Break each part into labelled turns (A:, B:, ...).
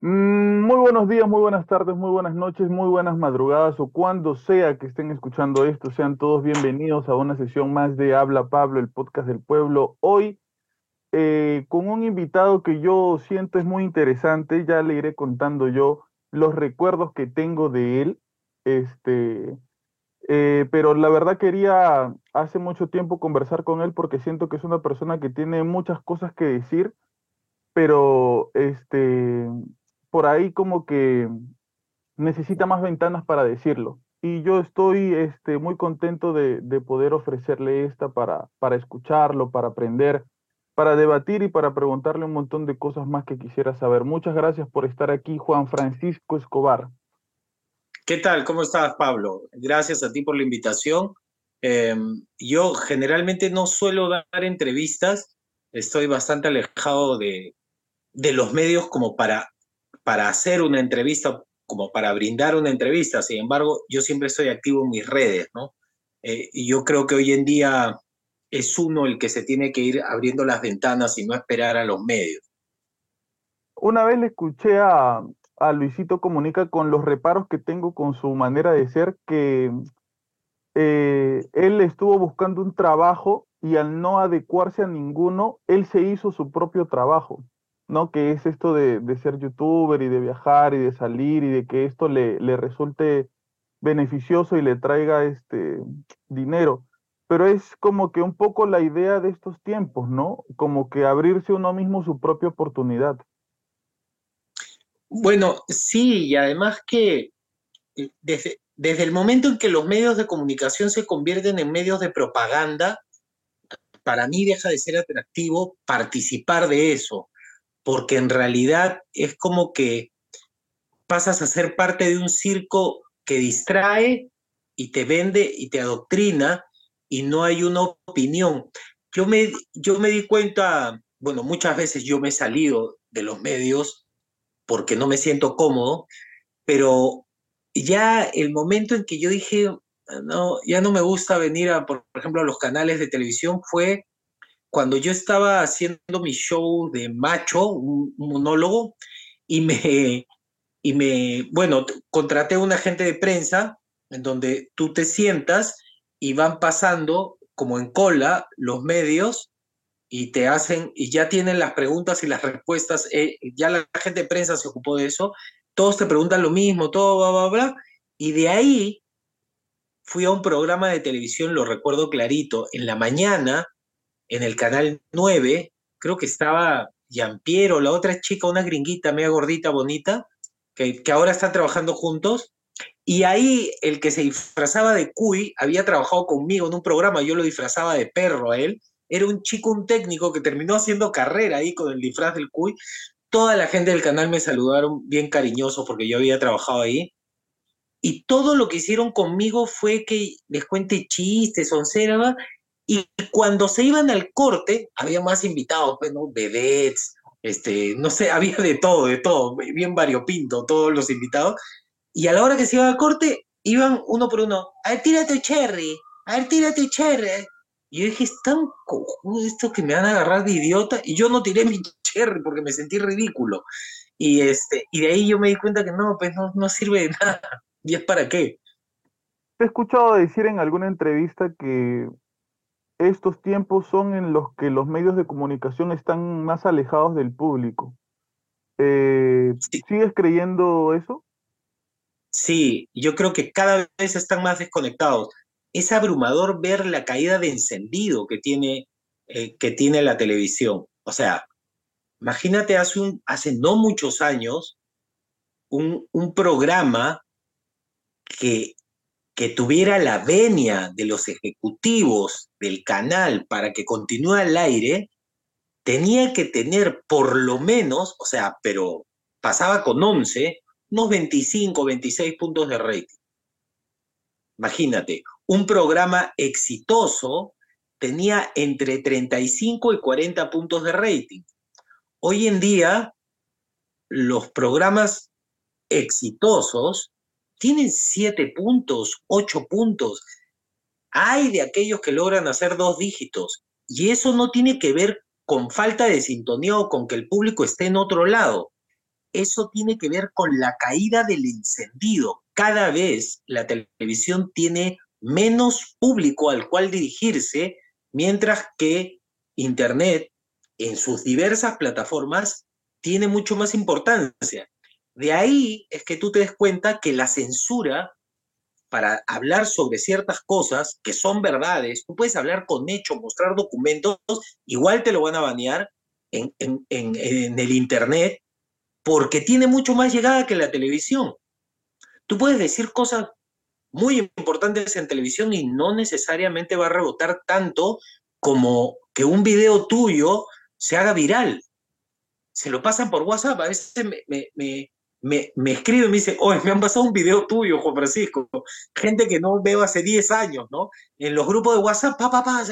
A: Mm, muy buenos días, muy buenas tardes, muy buenas noches, muy buenas madrugadas o cuando sea que estén escuchando esto, sean todos bienvenidos a una sesión más de Habla Pablo, el podcast del pueblo. Hoy eh, con un invitado que yo siento es muy interesante, ya le iré contando yo los recuerdos que tengo de él, este, eh, pero la verdad quería hace mucho tiempo conversar con él porque siento que es una persona que tiene muchas cosas que decir, pero este por ahí como que necesita más ventanas para decirlo. Y yo estoy este, muy contento de, poder ofrecerle esta para, para escucharlo, para aprender, para debatir y para preguntarle un montón de cosas más que quisiera saber. Muchas gracias por estar aquí, Juan Francisco Escobar.
B: ¿Qué tal? ¿Cómo estás, Pablo? Gracias a ti por la invitación. Em, yo generalmente no suelo dar entrevistas, estoy bastante alejado de, de los medios como para para hacer una entrevista, como para brindar una entrevista. Sin embargo, yo siempre estoy activo en mis redes, ¿no? Eh, y yo creo que hoy en día es uno el que se tiene que ir abriendo las ventanas y no esperar a los medios.
A: Una vez le escuché a, Luisito Comunica con los reparos que tengo con su manera de ser, que eh, él estuvo buscando un trabajo y al no adecuarse a ninguno, él se hizo su propio trabajo. ¿No? Que es esto de, ser youtuber y de viajar y de salir y de que esto le, le resulte beneficioso y le traiga este dinero. Pero es como que un poco la idea de estos tiempos, ¿no? Como que abrirse uno mismo su propia oportunidad.
B: Bueno, sí, y además que eh, desde, desde el momento en que los medios de comunicación se convierten en medios de propaganda, para mí deja de ser atractivo participar de eso porque en realidad es como que pasas a ser parte de un circo que distrae y te vende y te adoctrina y no hay una opinión. Yo me, yo me di cuenta, bueno, muchas veces yo me he salido de los medios porque no me siento cómodo, pero ya el momento en que yo dije, no, ya no me gusta venir a, por ejemplo, a los canales de televisión fue cuando yo estaba haciendo mi show de macho, un, monólogo, y me, y me, bueno, contraté a un agente de prensa en donde tú te sientas y van pasando como en cola los medios y te hacen, y ya tienen las preguntas y las respuestas, eh, ya la gente de prensa se ocupó de eso, todos te preguntan lo mismo, todo, bla, bla, bla, y de ahí fui a un programa de televisión, lo recuerdo clarito, en la mañana, en el canal 9, creo que estaba Piero, la otra chica, una gringuita, media gordita, bonita, que, que ahora están trabajando juntos. Y ahí el que se disfrazaba de Cuy había trabajado conmigo en un programa, yo lo disfrazaba de perro a él. Era un chico, un técnico que terminó haciendo carrera ahí con el disfraz del Cuy. Toda la gente del canal me saludaron bien cariñosos porque yo había trabajado ahí. Y todo lo que hicieron conmigo fue que les cuente chistes, onceraba, y cuando se iban al corte, había más invitados, pues, vedettes, este, no sé, había de todo, de todo, bien variopinto, todos los invitados. Y a la hora que se iba al corte, iban uno por uno, a ver, tírate cherry, a ver, tírate cherry. Y yo dije, es tan cojudo esto que me van a agarrar de idiota. Y yo no tiré mi cherry porque me sentí ridículo. Y, este, y de ahí yo me di cuenta que no, pues no, no sirve de nada. ¿Y es para qué?
A: He escuchado decir en alguna entrevista que estos tiempos son en los que los medios de comunicación están más alejados del público. Eh, ¿Sigues creyendo eso?
B: Sí, yo creo que cada vez están más desconectados. Es abrumador ver la caída de encendido que tiene, eh, que tiene la televisión. O sea, imagínate hace, un, hace no muchos años un, un programa que que tuviera la venia de los ejecutivos del canal para que continúe al aire, tenía que tener por lo menos, o sea, pero pasaba con 11, unos 25, 26 puntos de rating. Imagínate, un programa exitoso tenía entre 35 y 40 puntos de rating. Hoy en día, los programas exitosos tienen siete puntos, ocho puntos. Hay de aquellos que logran hacer dos dígitos y eso no tiene que ver con falta de sintonía o con que el público esté en otro lado. eso tiene que ver con la caída del encendido. Cada vez la televisión tiene menos público al cual dirigirse, mientras que Internet en sus diversas plataformas tiene mucho más importancia. De ahí es que tú te des cuenta que la censura para hablar sobre ciertas cosas que son verdades, tú puedes hablar con hechos, mostrar documentos, igual te lo van a banear en, en el Internet porque tiene mucho más llegada que la televisión. Tú puedes decir cosas muy importantes en televisión y no necesariamente va a rebotar tanto como que un video tuyo se haga viral. Se lo pasan por WhatsApp. A veces me, me, me escribe y me dice, oye, me han pasado un video tuyo, Juan Francisco. Gente que no veo hace 10 años, ¿no? En los grupos de WhatsApp, pa, pa, pa,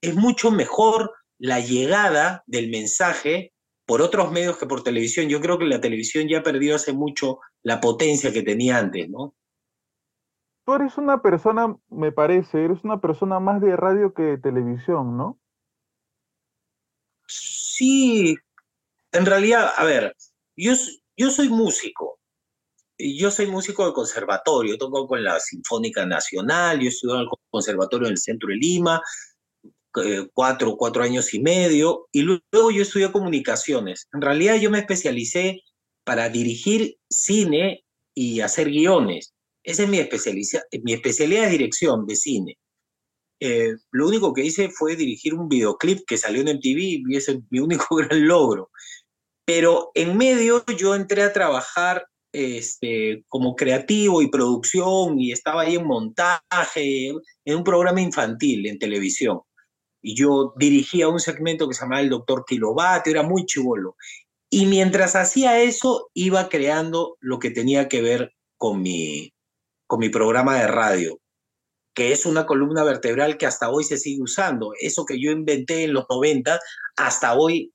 B: es mucho mejor la llegada del mensaje por otros medios que por televisión. Yo creo que la televisión ya perdió hace mucho la potencia que tenía antes, ¿no?
A: Tú eres una persona, me parece, eres una persona más de radio que de televisión, ¿no?
B: Sí, en realidad, a ver, yo, yo soy músico. Yo soy músico de conservatorio, toco con la Sinfónica Nacional, yo estudié en el conservatorio en el centro de Lima, eh, cuatro, cuatro años y medio, y luego yo estudié comunicaciones. En realidad yo me especialicé para dirigir cine y hacer guiones. Esa es mi especialidad, mi especialidad de dirección de cine. Eh, lo único que hice fue dirigir un videoclip que salió en MTV y ese es mi único gran logro. Pero en medio yo entré a trabajar este, como creativo y producción y estaba ahí en montaje, en un programa infantil en televisión. Y yo dirigía un segmento que se llamaba El Doctor Kilovatio, era muy chivolo. Y mientras hacía eso, iba creando lo que tenía que ver con mi, con mi programa de radio, que es una columna vertebral que hasta hoy se sigue usando. Eso que yo inventé en los 90, hasta hoy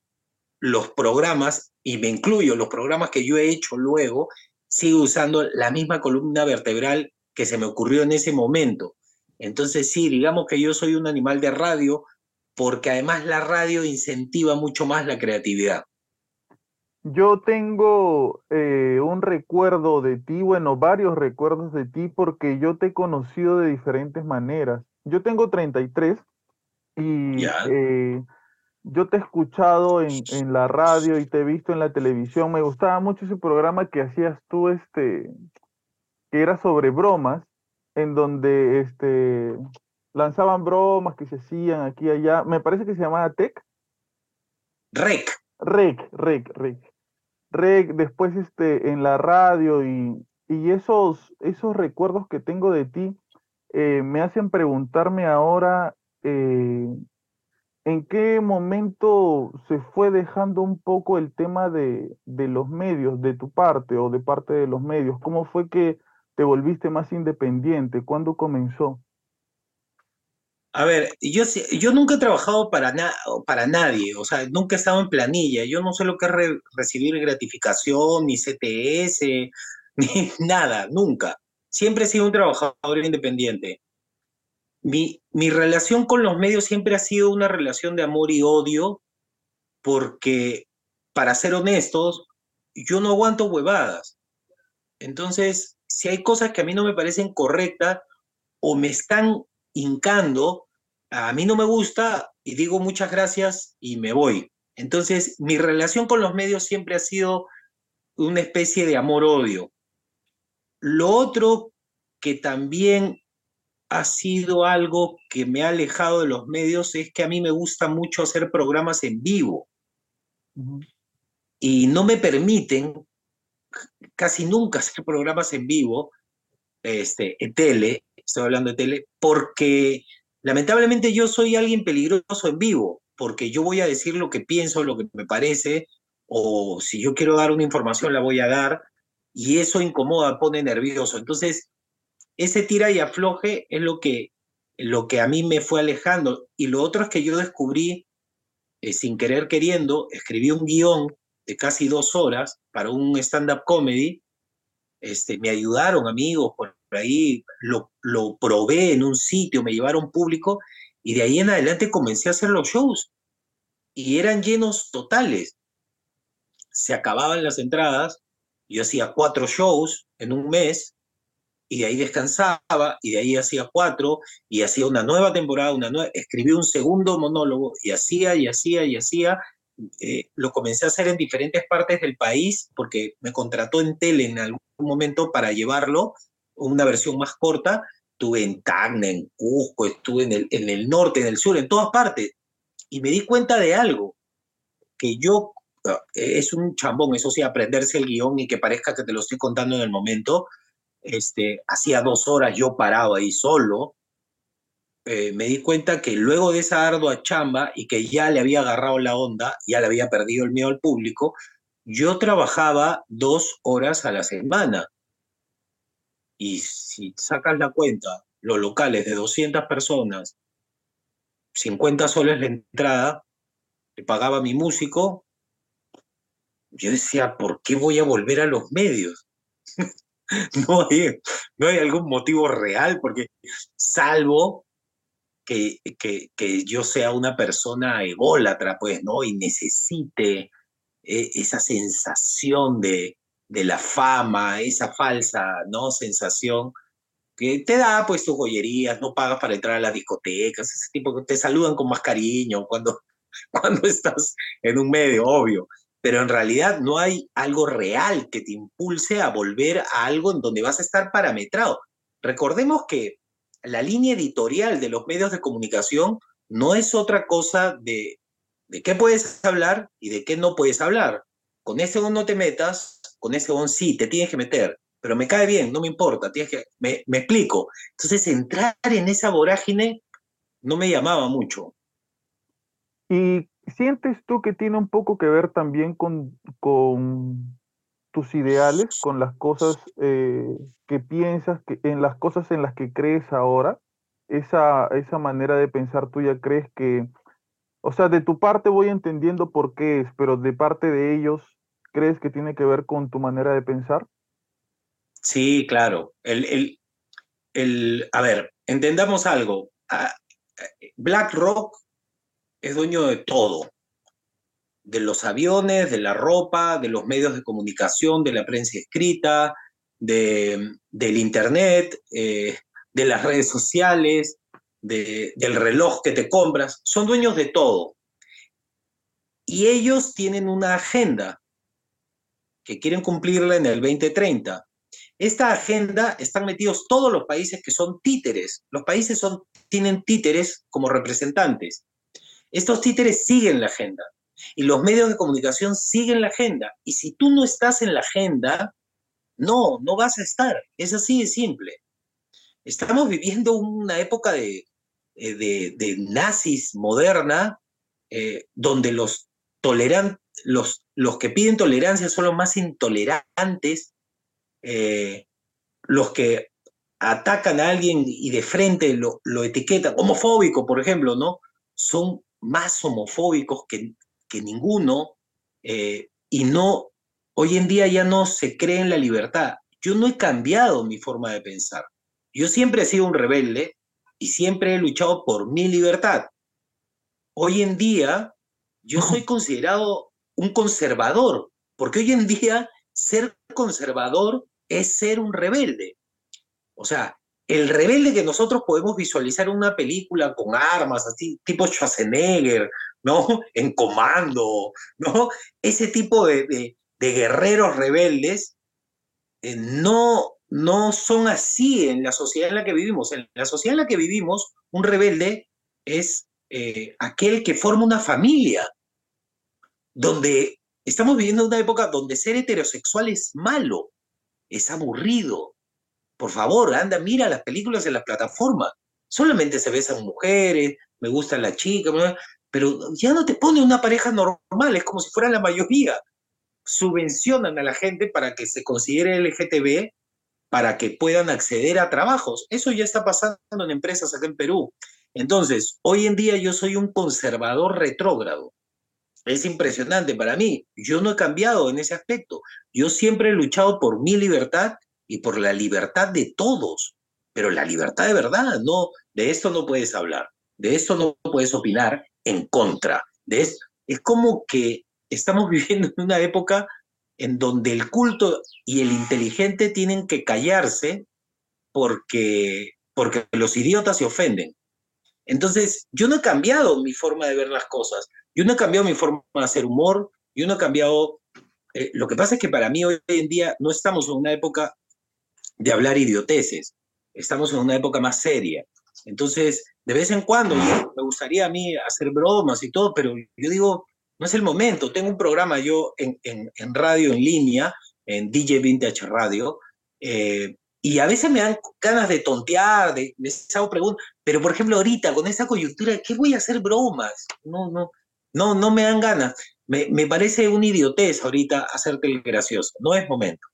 B: los programas, y me incluyo los programas que yo he hecho luego, sigo usando la misma columna vertebral que se me ocurrió en ese momento. Entonces sí, digamos que yo soy un animal de radio, porque además la radio incentiva mucho más la creatividad.
A: Yo tengo eh, un recuerdo de ti, bueno, varios recuerdos de ti, porque yo te he conocido de diferentes maneras. Yo tengo 33 y eh, yo te he escuchado en, en, la radio y te he visto en la televisión. Me gustaba mucho ese programa que hacías tú, este, que era sobre bromas, en donde este, lanzaban bromas que se hacían aquí y allá. Me parece que se llamaba Tech.
B: Rec.
A: Rec, rec, rec. Rec, después este, en la radio y, y esos, esos recuerdos que tengo de ti eh, me hacen preguntarme ahora eh, en qué momento se fue dejando un poco el tema de, de los medios, de tu parte o de parte de los medios. ¿Cómo fue que te volviste más independiente? ¿Cuándo comenzó?
B: A ver, yo, yo nunca he trabajado para, para nadie, o sea, nunca he estado en planilla. Yo no sé lo que es recibir gratificación, ni CTS, ni nada, nunca. Siempre he sido un trabajador independiente. Mi, mi relación con los medios siempre ha sido una relación de amor y odio, porque, para ser honestos, yo no aguanto huevadas. Entonces, si hay cosas que a mí no me parecen correctas o me están hincando, a mí no me gusta y digo muchas gracias y me voy. Entonces, mi relación con los medios siempre ha sido una especie de amor-odio. Lo otro que también ha sido algo que me ha alejado de los medios es que a mí me gusta mucho hacer programas en vivo. Y no me permiten casi nunca hacer programas en vivo, este, en tele, estoy hablando de tele, porque lamentablemente yo soy alguien peligroso en vivo, porque yo voy a decir lo que pienso, lo que me parece, o si yo quiero dar una información la voy a dar, y eso incomoda, pone nervioso. Entonces, ese tira y afloje es lo que, lo que a mí me fue alejando. Y lo otro es que yo descubrí, eh, sin querer queriendo, escribí un guion de casi dos horas para un stand-up comedy. Este, me ayudaron amigos por ahí, lo, lo probé en un sitio, me llevaron público y de ahí en adelante comencé a hacer los shows y eran llenos totales. se acababan las entradas, yo hacía cuatro shows en un mes y de ahí descansaba y de ahí hacía cuatro y hacía una nueva temporada, una nueva, escribí un segundo monólogo y hacía y hacía y hacía. Eh, lo comencé a hacer en diferentes partes del país porque me contrató en tele en algún momento para llevarlo, una versión más corta. Estuve en Tacna, en Cusco, estuve en el, en el norte, en el sur, en todas partes. Y me di cuenta de algo, que yo, ah, es un chambón, eso sí, aprenderse el guion y que parezca que te lo estoy contando en el momento, este, hacía dos horas yo parado ahí solo, eh, me di cuenta que luego de esa ardua chamba y que ya le había agarrado la onda, ya le había perdido el miedo al público, yo trabajaba dos horas a la semana. Y si sacas la cuenta, los locales de 200 personas, 50 soles la entrada, le pagaba mi músico, yo decía, ¿por qué voy a volver a los medios? no, hay, no hay algún motivo real, porque salvo que, que, que, yo sea una persona ególatra, pues, ¿no? Y necesite eh, esa sensación de, de la fama, esa falsa, ¿no? Sensación que te da, pues, tus joyerías, no pagas para entrar a las discotecas, ese tipo que te saludan con más cariño cuando, cuando estás en un medio, obvio pero en realidad no hay algo real que te impulse a volver a algo en donde vas a estar parametrado. Recordemos que la línea editorial de los medios de comunicación no es otra cosa de, de qué puedes hablar y de qué no puedes hablar. Con ese no te metas, con ese on sí, te tienes que meter, pero me cae bien, no me importa, tienes que, me, me explico. Entonces entrar en esa vorágine no me llamaba mucho.
A: ¿Y sientes tú que tiene un poco que ver también con, con tus ideales, con las cosas eh, que piensas, que, en las cosas en las que crees ahora? Esa, esa manera de pensar tuya, ¿crees que, o sea, de tu parte voy entendiendo por qué es, pero de parte de ellos, ¿crees que tiene que ver con tu manera de pensar?
B: Sí, claro. El, el, el, a ver, entendamos algo. Ah, eh, BlackRock es dueño de todo, de los aviones, de la ropa, de los medios de comunicación, de la prensa escrita, de, del Internet, eh, de las redes sociales, de, del reloj que te compras, son dueños de todo. Y ellos tienen una agenda que quieren cumplirla en el 2030. Esta agenda están metidos todos los países que son títeres. Los países son, tienen títeres como representantes. Estos títeres siguen la agenda y los medios de comunicación siguen la agenda. Y si tú no estás en la agenda, no, no vas a estar. Es así de simple. Estamos viviendo una época de, eh, de, nazis moderna, eh, donde los, los, los que piden tolerancia son los más intolerantes, eh, los que atacan a alguien y de frente lo, lo etiquetan, homofóbico, por ejemplo, ¿no? Son más homofóbicos que, que ninguno eh, y no, hoy en día ya no se cree en la libertad. Yo no he cambiado mi forma de pensar. Yo siempre he sido un rebelde y siempre he luchado por mi libertad. Hoy en día yo soy considerado un conservador, porque hoy en día ser conservador es ser un rebelde. O sea, el rebelde que nosotros podemos visualizar en una película con armas, así, tipo Schwarzenegger, ¿no? En comando, ¿no? Ese tipo de, guerreros rebeldes eh, no, no son así en la sociedad en la que vivimos. En la sociedad en la que vivimos, un rebelde es eh, aquel que forma una familia, donde estamos viviendo una época donde ser heterosexual es malo, es aburrido, por favor, anda, mira las películas en las plataformas. Solamente se besan mujeres, me gusta la chica, pero ya no te pone una pareja normal, es como si fuera la mayoría. Subvencionan a la gente para que se considere LGTB, para que puedan acceder a trabajos. Eso ya está pasando en empresas acá en Perú. Entonces, hoy en día yo soy un conservador retrógrado. Es impresionante para mí. Yo no he cambiado en ese aspecto. Yo siempre he luchado por mi libertad y por la libertad de todos, pero la libertad de verdad, no, de esto no puedes hablar, de esto no puedes opinar en contra, de esto. Es como que estamos viviendo en una época en donde el culto y el inteligente tienen que callarse porque, porque los idiotas se ofenden. Entonces, yo no he cambiado mi forma de ver las cosas, yo no he cambiado mi forma de hacer humor, yo no he cambiado... Eh, lo que pasa es que para mí hoy en día no estamos en una época de hablar idioteces, estamos en una época más seria. Entonces, de vez en cuando, me gustaría a mí hacer bromas y todo, pero yo digo, no es el momento. Tengo un programa yo en, en, radio en línea, en DJ Vintage Radio, eh, y a veces me dan ganas de tontear, de, les hago preguntas, pero por ejemplo ahorita con esta coyuntura, ¿qué voy a hacer bromas? No, no, no, no me dan ganas. Me, me parece una idiotez ahorita hacerte el gracioso, no es momento.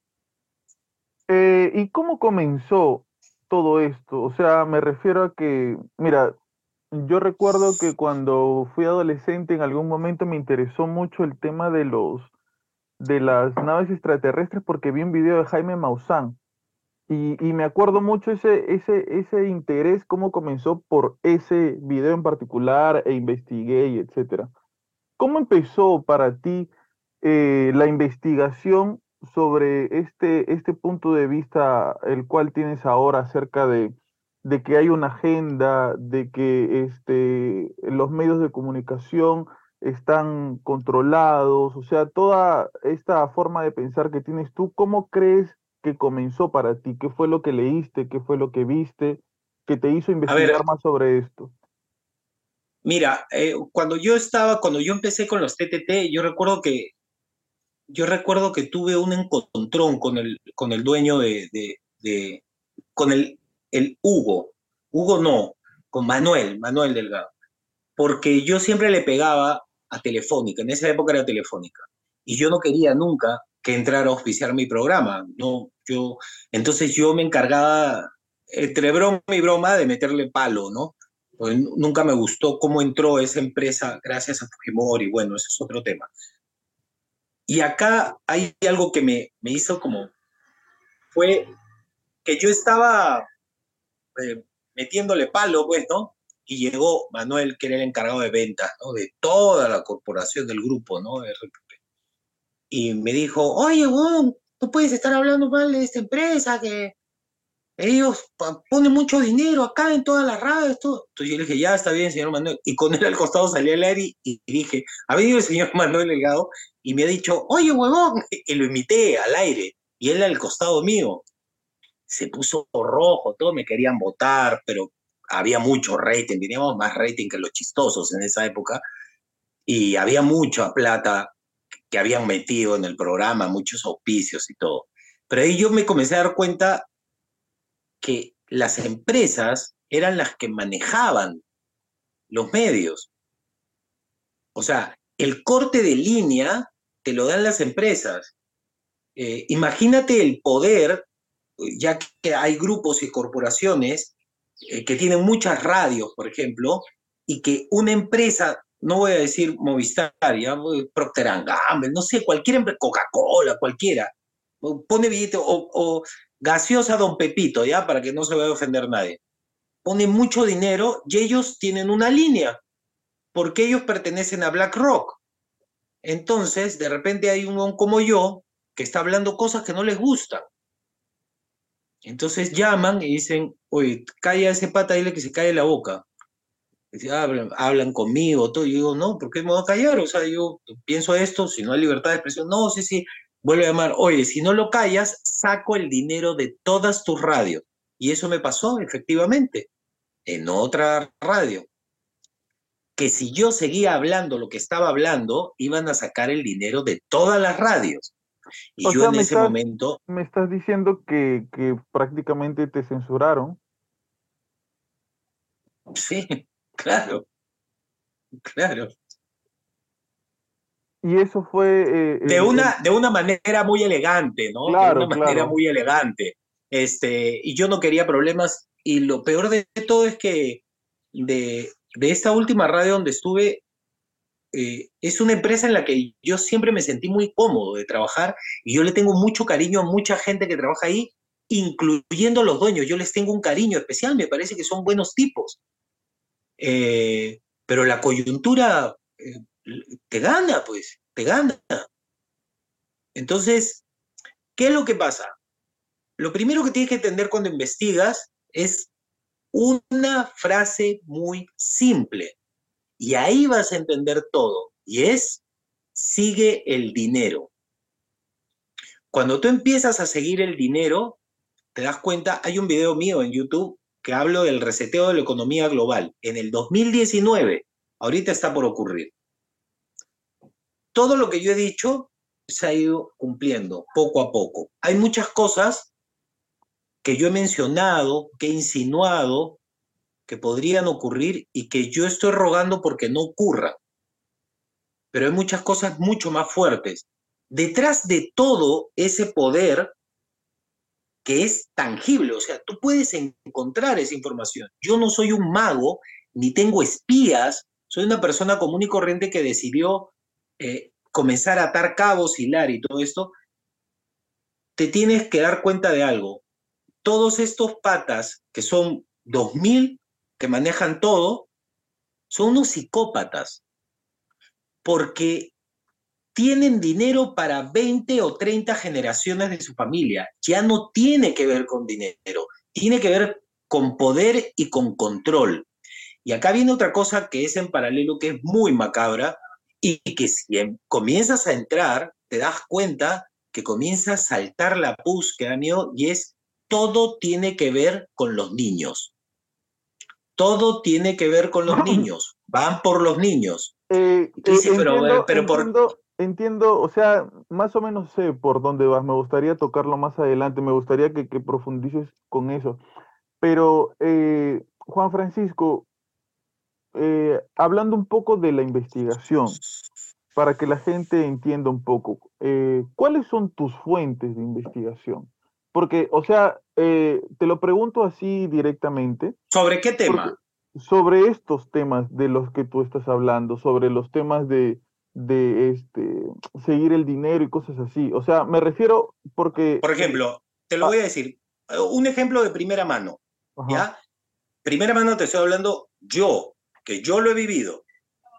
A: Eh, ¿Y cómo comenzó todo esto? O sea, me refiero a que, mira, yo recuerdo que cuando fui adolescente en algún momento me interesó mucho el tema de los de las naves extraterrestres porque vi un video de Jaime Maussan y, me acuerdo mucho ese, ese, ese interés, cómo comenzó por ese video en particular e investigué y etcétera. ¿Cómo empezó para ti eh, la investigación sobre este, este punto de vista el cual tienes ahora acerca de, de que hay una agenda, de que este, los medios de comunicación están controlados, o sea, toda esta forma de pensar que tienes tú, ¿cómo crees que comenzó para ti? ¿Qué fue lo que leíste? ¿Qué fue lo que viste? que te hizo investigar más sobre esto?
B: Mira, eh, cuando yo estaba, cuando yo empecé con los TTT, yo recuerdo que yo recuerdo que tuve un encontrón con el, con el dueño de, con el, el Hugo, Hugo no, con Manuel, Manuel Delgado, porque yo siempre le pegaba a Telefónica, en esa época era Telefónica, y yo no quería nunca que entrara a auspiciar mi programa, no, yo, entonces yo me encargaba, entre broma y broma, de meterle palo, ¿no? Pues nunca me gustó cómo entró esa empresa gracias a Fujimori, bueno, ese es otro tema. Y acá hay algo que me, me hizo como, fue que yo estaba eh, metiéndole palo, pues, ¿no? Y llegó Manuel, que era el encargado de ventas, ¿no? De toda la corporación del grupo, ¿no? Y me dijo, oye, Juan, tú puedes estar hablando mal de esta empresa, que ellos ponen mucho dinero acá en todas las radios, todo. Entonces yo le dije, ya está bien, señor Manuel. Y con él al costado salí al aire y, dije, ha venido el señor Manuel Delgado y me ha dicho, oye, huevón, y lo imité al aire. Y él al costado mío. Se puso rojo, todos me querían votar, pero había mucho rating, teníamos más rating que los chistosos en esa época. Y había mucha plata que habían metido en el programa, muchos auspicios y todo. Pero ahí yo me comencé a dar cuenta que las empresas eran las que manejaban los medios. O sea, el corte de línea te lo dan las empresas. Eh, imagínate el poder, ya que hay grupos y corporaciones eh, que tienen muchas radios, por ejemplo, y que una empresa, no voy a decir Movistar, ya, Procter Gamble, no sé, cualquier empresa, Coca-Cola, cualquiera, pone billete o gaseosa Don Pepito, ¿ya? Para que no se vaya a ofender nadie. Pone mucho dinero y ellos tienen una línea, porque ellos pertenecen a BlackRock. Entonces, de repente hay un como yo que está hablando cosas que no les gustan. Entonces llaman y dicen, oye, calla ese pata, dile que se calle la boca. hablan, hablan, conmigo, todo. Y yo digo, no, ¿por qué me voy a callar? O sea, yo pienso esto, si no hay libertad de expresión, no, sí, sí, vuelve a llamar, oye, si no lo callas, saco el dinero de todas tus radios. Y eso me pasó, efectivamente, en otra radio. Que si yo seguía hablando lo que estaba hablando, iban a sacar el dinero de todas las radios. Y yo en ese momento...
A: Me estás diciendo que, que prácticamente te censuraron.
B: Sí, claro. Claro.
A: Y eso fue...
B: Eh, de, una, de una manera muy elegante, ¿no? de una manera muy elegante. Este, y yo no quería problemas. Y lo peor de todo es que de, de esta última radio donde estuve, eh, es una empresa en la que yo siempre me sentí muy cómodo de trabajar y yo le tengo mucho cariño a mucha gente que trabaja ahí, incluyendo a los dueños. Yo les tengo un cariño especial, me parece que son buenos tipos. Eh, pero la coyuntura te gana, pues. te gana. Entonces, ¿qué es lo que pasa? Lo primero que tienes que entender cuando investigas es una frase muy simple. Y ahí vas a entender todo. Y es, sigue el dinero. Cuando tú empiezas a seguir el dinero, te das cuenta, hay un video mío en YouTube que hablo del reseteo de la economía global. En el 2019, ahorita está por ocurrir. Todo lo que yo he dicho se ha ido cumpliendo poco a poco. Hay muchas cosas que yo he mencionado, que he insinuado, que podrían ocurrir y que yo estoy rogando porque no ocurra. Pero hay muchas cosas mucho más fuertes. Detrás de todo ese poder que es tangible, o sea, tú puedes encontrar esa información. Yo no soy un mago, ni tengo espías, soy una persona común y corriente que decidió eh, comenzar a atar cabos, hilar y todo esto. Te tienes que dar cuenta de algo. Todos estos patas, que son 2.000 que manejan todo, son unos psicópatas, porque tienen dinero para 20 o 30 generaciones de su familia. Ya no tiene que ver con dinero, tiene que ver con poder y con control. Y acá viene otra cosa que es en paralelo, que es muy macabra, y que si em, comienzas a entrar, te das cuenta que comienza a saltar la pus miedo, y es todo tiene que ver con los niños. Todo tiene que ver con los niños. Van por los niños.
A: Eh, eh, pero, por entiendo, o sea, más o menos sé por dónde vas, me gustaría tocarlo más adelante, me gustaría que, profundices con eso. Pero, eh, Juan Francisco, eh, hablando un poco de la investigación, para que la gente entienda un poco, eh, ¿cuáles son tus fuentes de investigación? Porque, o sea, te lo pregunto así directamente.
B: ¿Sobre qué tema?
A: Sobre estos temas de los que tú estás hablando, sobre los temas de, de este, seguir el dinero y cosas así. O sea, me refiero porque...
B: Por ejemplo, te lo ah. voy a decir, eh, un ejemplo de primera mano, ¿ya? Primera mano te estoy hablando yo, que yo lo he vivido.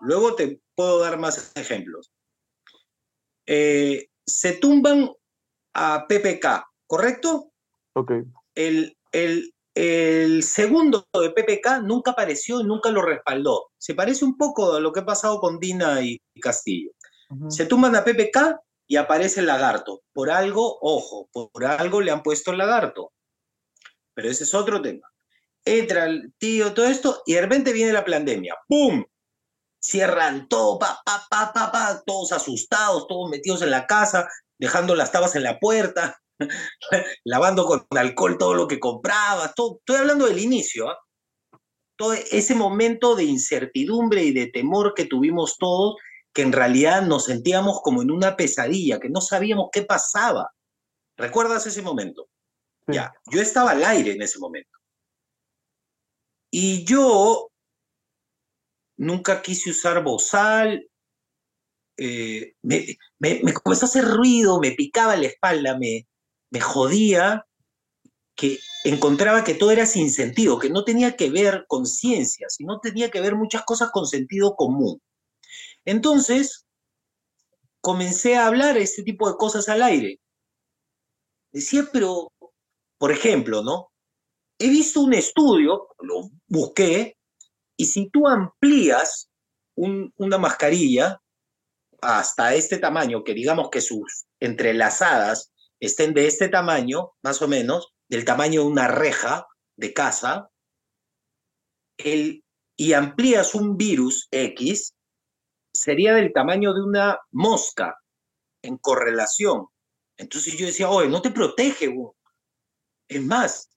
B: Luego te puedo dar más ejemplos. Eh, se tumban a PPK, ¿correcto?
A: Ok.
B: El, el, el segundo de PPK nunca apareció y nunca lo respaldó. Se parece un poco a lo que ha pasado con Dina y Castillo. Se tumban a PPK y aparece el lagarto. Por algo, ojo, por algo le han puesto el lagarto. Pero ese es otro tema. Entra el tío, todo esto, y de repente viene la pandemia. ¡Pum! Cierran todo, pa, pa, pa, pa, pa, todos asustados, todos metidos en la casa, dejando las tabas en la puerta. lavando con alcohol todo lo que compraba todo, estoy hablando del inicio, ¿ah? todo ese momento de incertidumbre y de temor que tuvimos todos, que en realidad nos sentíamos como en una pesadilla, que no sabíamos qué pasaba. ¿Recuerdas ese momento? Ya, yo estaba al aire en ese momento. Y yo nunca quise usar bozal, eh, me, me, comenzó a hacer ruido, me picaba la espalda, me, me jodía que encontraba que todo era sin sentido, que no tenía que ver con ciencia, sino tenía que ver muchas cosas con sentido común. Entonces, comencé a hablar este tipo de cosas al aire. Decía, pero, por ejemplo, ¿no? He visto un estudio, lo busqué, y si tú amplías una mascarilla hasta este tamaño, que digamos que sus entrelazadas estén de este tamaño, más o menos, del tamaño de una reja de casa, y amplías un virus X, sería del tamaño de una mosca en correlación. Entonces yo decía, oye, no te protege, Es más,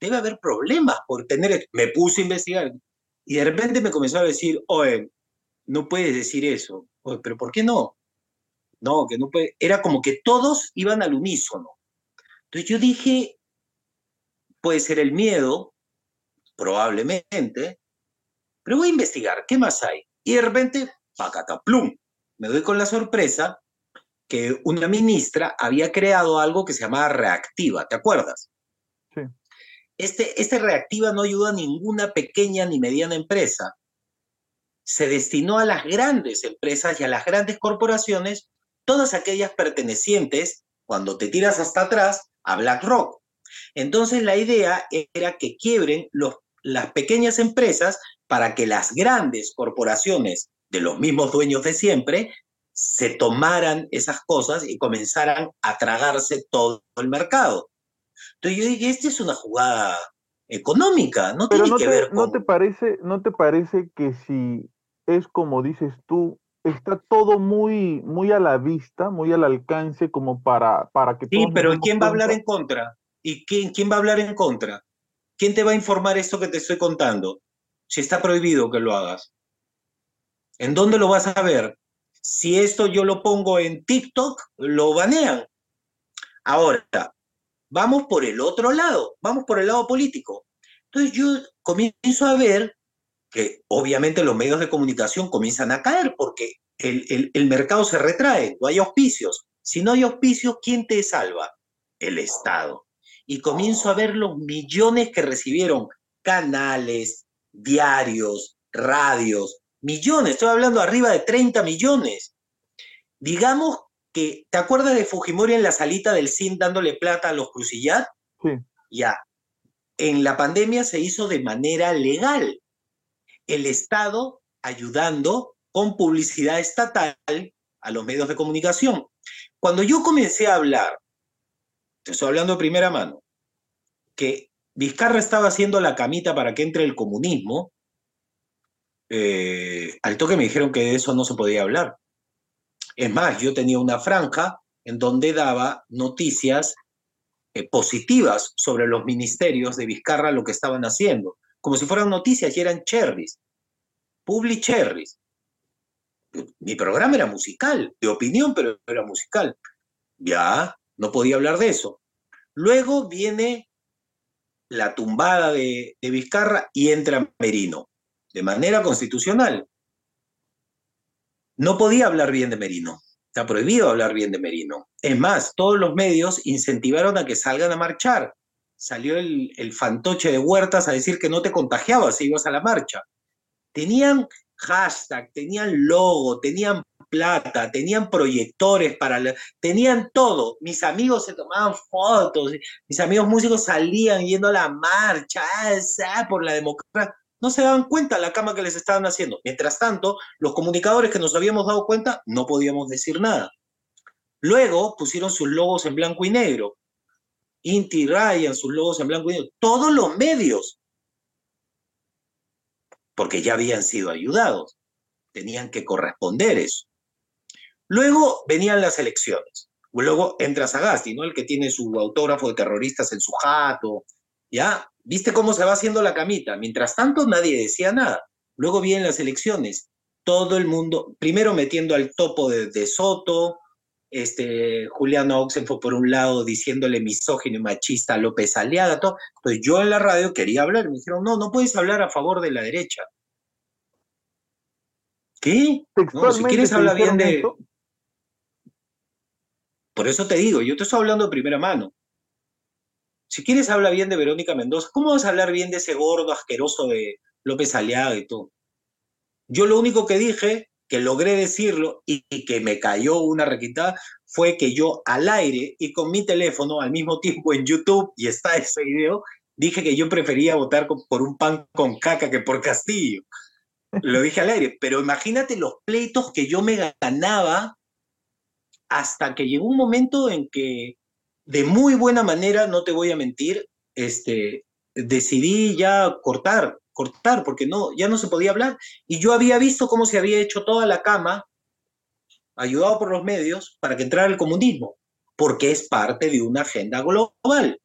B: debe haber problemas por tener... Me puse a investigar y de repente me comenzó a decir, oye, no puedes decir eso. Oye, pero ¿por qué no? No, que no puede. Era como que todos iban al unísono. Entonces yo dije, puede ser el miedo, probablemente, pero voy a investigar, ¿qué más hay? Y de repente, pacata, plum, me doy con la sorpresa que una ministra había creado algo que se llamaba reactiva, ¿te acuerdas? Este, este reactiva no ayuda a ninguna pequeña ni mediana empresa. se destinó a las grandes empresas y a las grandes corporaciones, todas aquellas pertenecientes, cuando te tiras hasta atrás, a BlackRock. Entonces la idea era que quiebren las pequeñas empresas para que las grandes corporaciones de los mismos dueños de siempre se tomaran esas cosas y comenzaran a tragarse todo el mercado. Entonces yo dije, esta es una jugada económica, no tiene que ver
A: con... ¿no te, parece, ¿No te parece que si es como dices tú, está todo muy, muy a la vista, muy al alcance como para, para que...
B: Sí, pero ¿quién va a hablar en contra? ¿Y quién, quién va a hablar en contra? ¿Quién te va a informar esto que te estoy contando? Si está prohibido que lo hagas. ¿En dónde lo vas a ver? Si esto yo lo pongo en TikTok, lo banean. Ahora, vamos por el otro lado, vamos por el lado político. Entonces yo comienzo a ver que obviamente los medios de comunicación comienzan a caer porque el, el, mercado se retrae, no hay auspicios. Si no hay auspicios, ¿quién te salva? El Estado. Y comienzo a ver los millones que recibieron canales, diarios, radios, millones, estoy hablando arriba de 30 millones. Digamos que, ¿te acuerdas de Fujimori en la salita del CIN dándole plata a los crucillat?
A: Sí.
B: Ya. En la pandemia se hizo de manera legal. El Estado ayudando con publicidad estatal a los medios de comunicación. Cuando yo comencé a hablar, te estoy hablando de primera mano, que Vizcarra estaba haciendo la camita para que entre el comunismo, eh, al toque me dijeron que de eso no se podía hablar. Es más, yo tenía una franja en donde daba noticias eh, positivas sobre los ministerios de Vizcarra, lo que estaban haciendo, como si fueran noticias y eran cherries, public cherries. Mi programa era musical, de opinión, pero era musical. Ya, no podía hablar de eso. Luego viene la tumbada de, de Vizcarra y entra Merino, de manera constitucional. No podía hablar bien de Merino. Está prohibido hablar bien de Merino. Es más, todos los medios incentivaron a que salgan a marchar. Salió el, fantoche de Huertas a decir que no te contagiabas si ibas a la marcha. Tenían hashtag, tenían logo, tenían plata, tenían proyectores para... tenían todo. Mis amigos se tomaban fotos, mis amigos músicos salían yendo a la marcha, ah, por la democracia no se daban cuenta la cama que les estaban haciendo. Mientras tanto, los comunicadores que nos habíamos dado cuenta no podíamos decir nada. Luego pusieron sus logos en blanco y negro. Inti Ryan, sus logos en blanco y negro. Todos los medios. Porque ya habían sido ayudados. Tenían que corresponder eso. Luego venían las elecciones. Luego entra Sagasti, ¿no? El que tiene su autógrafo de terroristas en su jato, ¿ya? ¿Viste cómo se va haciendo la camita? Mientras tanto, nadie decía nada. Luego vienen las elecciones. Todo el mundo, primero metiendo al topo de, Soto, este, Juliano Oxen fue por un lado diciéndole misógino y machista a López Aliaga, todo. Entonces yo en la radio quería hablar, me dijeron, no, no puedes hablar a favor de la derecha. ¿Qué? No, si quieres hablar bien de... Por eso te digo, yo te estoy hablando de primera mano. Si quieres habla bien de Verónica Mendoza, ¿cómo vas a hablar bien de ese gordo asqueroso de López Aliaga y tú? Yo lo único que dije, que logré decirlo y, que me cayó una requitada, fue que yo al aire y con mi teléfono al mismo tiempo en YouTube, y está ese video, dije que yo prefería votar por un pan con caca que por Castillo. Lo dije al aire, pero imagínate los pleitos que yo me ganaba hasta que llegó un momento en que de muy buena manera, no te voy a mentir, este, decidí ya cortar, cortar, porque no, ya no se podía hablar. Y yo había visto cómo se había hecho toda la cama, ayudado por los medios, para que entrara el comunismo, porque es parte de una agenda global,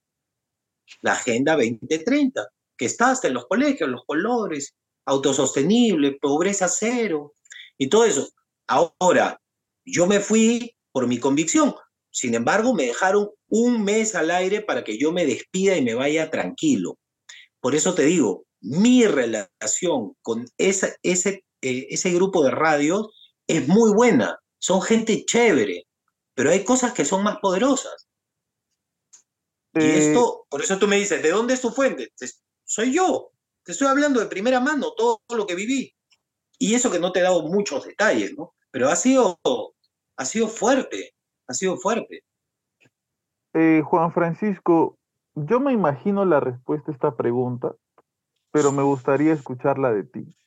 B: la Agenda 2030, que está hasta en los colegios, los colores, autosostenible, pobreza cero, y todo eso. Ahora, yo me fui por mi convicción, sin embargo, me dejaron un mes al aire para que yo me despida y me vaya tranquilo. Por eso te digo, mi relación con ese, ese, eh, ese grupo de radio es muy buena. Son gente chévere, pero hay cosas que son más poderosas. Y eh, esto, por eso tú me dices, ¿de dónde es tu fuente? Soy yo. Te estoy hablando de primera mano todo lo que viví. y eso que no te he dado muchos detalles, ¿no? Pero ha sido, ha sido fuerte, ha sido fuerte.
A: Eh, Juan Francisco, yo me imagino la respuesta a esta pregunta, pero me gustaría escucharla de ti.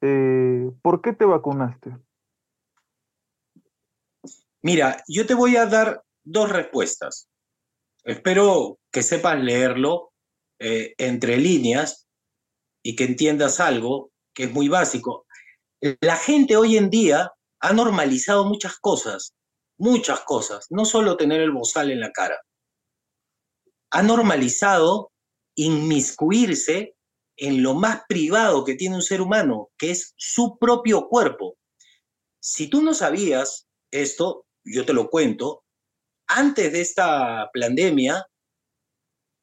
A: Eh, ¿Por qué te vacunaste?
B: Mira, yo te voy a dar dos respuestas. Espero que sepas leerlo eh, entre líneas y que entiendas algo que es muy básico. La gente hoy en día ha normalizado muchas cosas, muchas cosas, no solo tener el bozal en la cara. Ha normalizado inmiscuirse en lo más privado que tiene un ser humano, que es su propio cuerpo. Si tú no sabías esto, yo te lo cuento, antes de esta pandemia,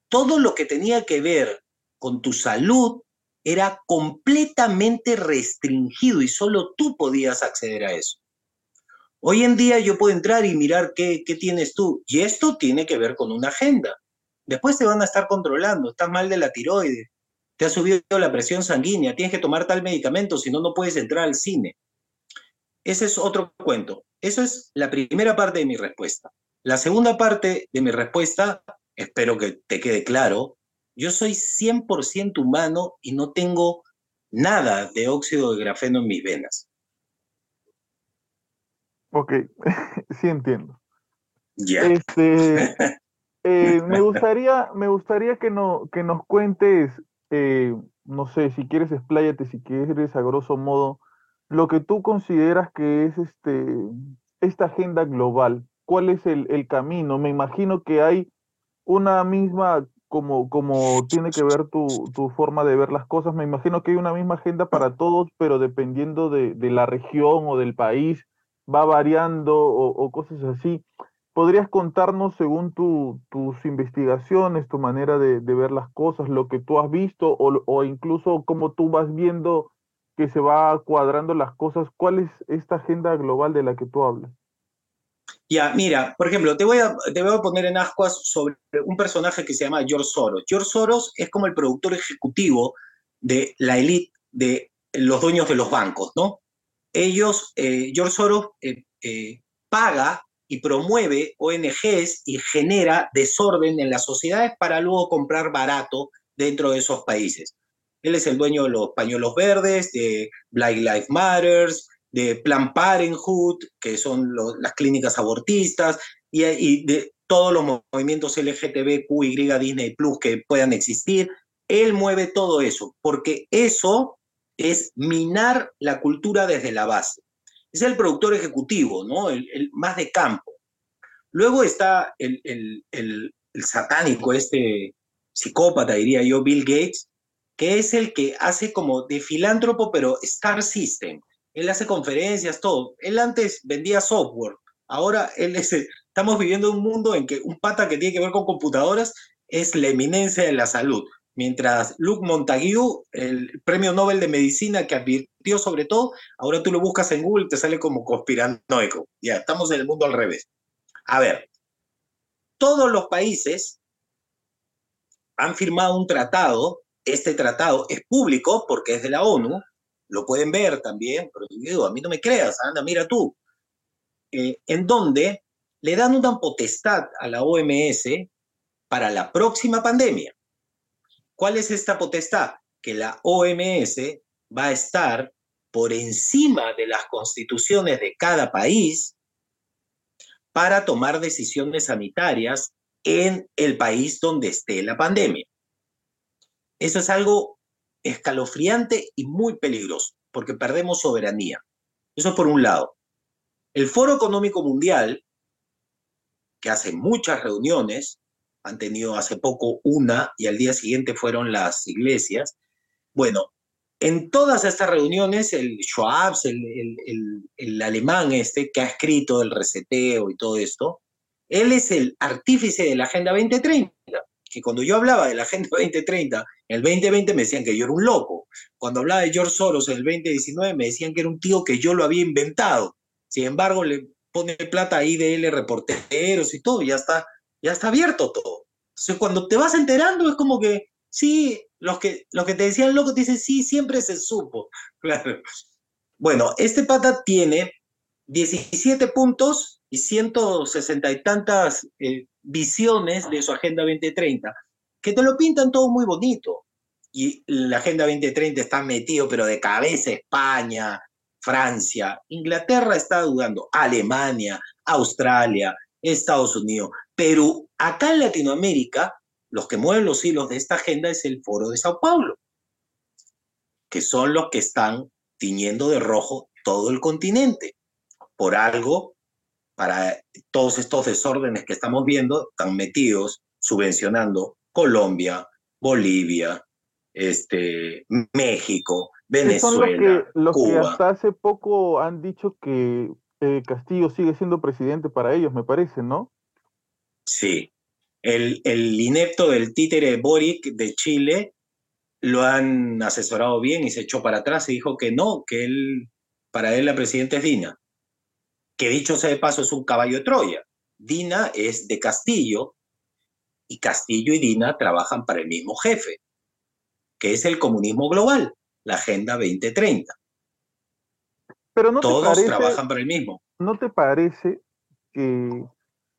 B: todo lo que tenía que ver con tu salud era completamente restringido y solo tú podías acceder a eso. Hoy en día yo puedo entrar y mirar qué, tienes tú, y esto tiene que ver con una agenda. Después te van a estar controlando, estás mal de la tiroides, te ha subido la presión sanguínea, tienes que tomar tal medicamento, si no, no puedes entrar al cine. Ese es otro cuento. Eso es la primera parte de mi respuesta. La segunda parte de mi respuesta, espero que te quede claro, yo soy 100% humano y no tengo nada de óxido de grafeno en mis venas.
A: Ok, sí entiendo. Este, eh, me gustaría, me gustaría que, no, que nos cuentes, eh, no sé, si quieres expláyate, si quieres a grosso modo, lo que tú consideras que es este, esta agenda global. ¿Cuál es el, el camino? Me imagino que hay una misma, como, como tiene que ver tu, tu, forma de ver las cosas, me imagino que hay una misma agenda para todos, pero dependiendo de, de la región o del país, va variando o, cosas así. ¿Podrías contarnos, según tu, tus investigaciones, tu manera de, de, ver las cosas, lo que tú has visto o, o incluso cómo tú vas viendo que se va cuadrando las cosas. ¿Cuál es esta agenda global de la que tú hablas?
B: Ya, mira, por ejemplo, te voy, a, te voy a poner en ascuas sobre un personaje que se llama George Soros. George Soros es como el productor ejecutivo de la élite de los dueños de los bancos, ¿no? Ellos, eh, George Soros eh, eh, paga y promueve ONGs y genera desorden en las sociedades para luego comprar barato dentro de esos países. Él es el dueño de los pañuelos verdes, de Black Lives Matters, de Plan Parenthood, que son las clínicas abortistas, y, y, de todos los movimientos LGTBQY, Disney Plus que puedan existir. Él mueve todo eso, porque eso es minar la cultura desde la base. Es el productor ejecutivo, ¿no? El, más de campo. Luego está el, el, el, el satánico, este psicópata, diría yo, Bill Gates, que es el que hace como de filántropo, pero Star System. Él hace conferencias, todo. Él antes vendía software. Ahora él es, estamos viviendo un mundo en que un pata que tiene que ver con computadoras es la eminencia de la salud. Mientras Luke Montague, el premio Nobel de Medicina que advirtió sobre todo, ahora tú lo buscas en Google y te sale como conspiranoico. Ya, estamos en el mundo al revés. A ver, todos los países han firmado un tratado este tratado es público porque es de la ONU, lo pueden ver también, pero a mí no me creas, anda, mira tú, eh, en donde le dan una potestad a la OMS para la próxima pandemia. ¿Cuál es esta potestad? Que la OMS va a estar por encima de las constituciones de cada país para tomar decisiones sanitarias en el país donde esté la pandemia. Eso es algo escalofriante y muy peligroso, porque perdemos soberanía. Eso por un lado. El Foro Económico Mundial, que hace muchas reuniones, han tenido hace poco una y al día siguiente fueron las iglesias. Bueno, en todas estas reuniones, el Schwab, el, el, el, alemán este que ha escrito el reseteo y todo esto, él es el artífice de la Agenda 2030 que cuando yo hablaba de la Agenda 2030, en el 2020 me decían que yo era un loco. Cuando hablaba de George Soros en el 2019 me decían que era un tío que yo lo había inventado. Sin embargo, le pone plata a IDL reporteros y todo, ya está, ya está abierto todo. Cuando te vas enterando es como que, sí, Los que, los que te decían loco te dicen, sí, siempre se supo. Claro. Bueno, este pata tiene 17 puntos y 160 y tantas eh, visiones de su Agenda 2030, que te lo pintan todo muy bonito. Y la Agenda 2030 está metido, pero de cabeza España, Francia, Inglaterra está dudando, Alemania, Australia, Estados Unidos. Pero acá en Latinoamérica, los que mueven los hilos de esta agenda es el Foro de Sao Paulo, que son los que están tiñendo de rojo todo el continente. Por algo, para todos estos desórdenes que estamos viendo, están metidos subvencionando Colombia, Bolivia, este, México, Venezuela,
A: son los que, hasta hace poco han dicho que eh, Castillo sigue siendo presidente para ellos, me parece, ¿no?
B: Sí. El, el inepto del títere Boric de Chile lo han asesorado bien y se echó para atrás y dijo que no, que él, para él la presidenta es Dina. Que dicho sea de paso es un caballo de Troya. Dina es de Castillo y Castillo y Dina trabajan para el mismo jefe, que es el comunismo global, la Agenda 2030.
A: Pero no
B: Todos trabajan para el mismo.
A: ¿No te parece que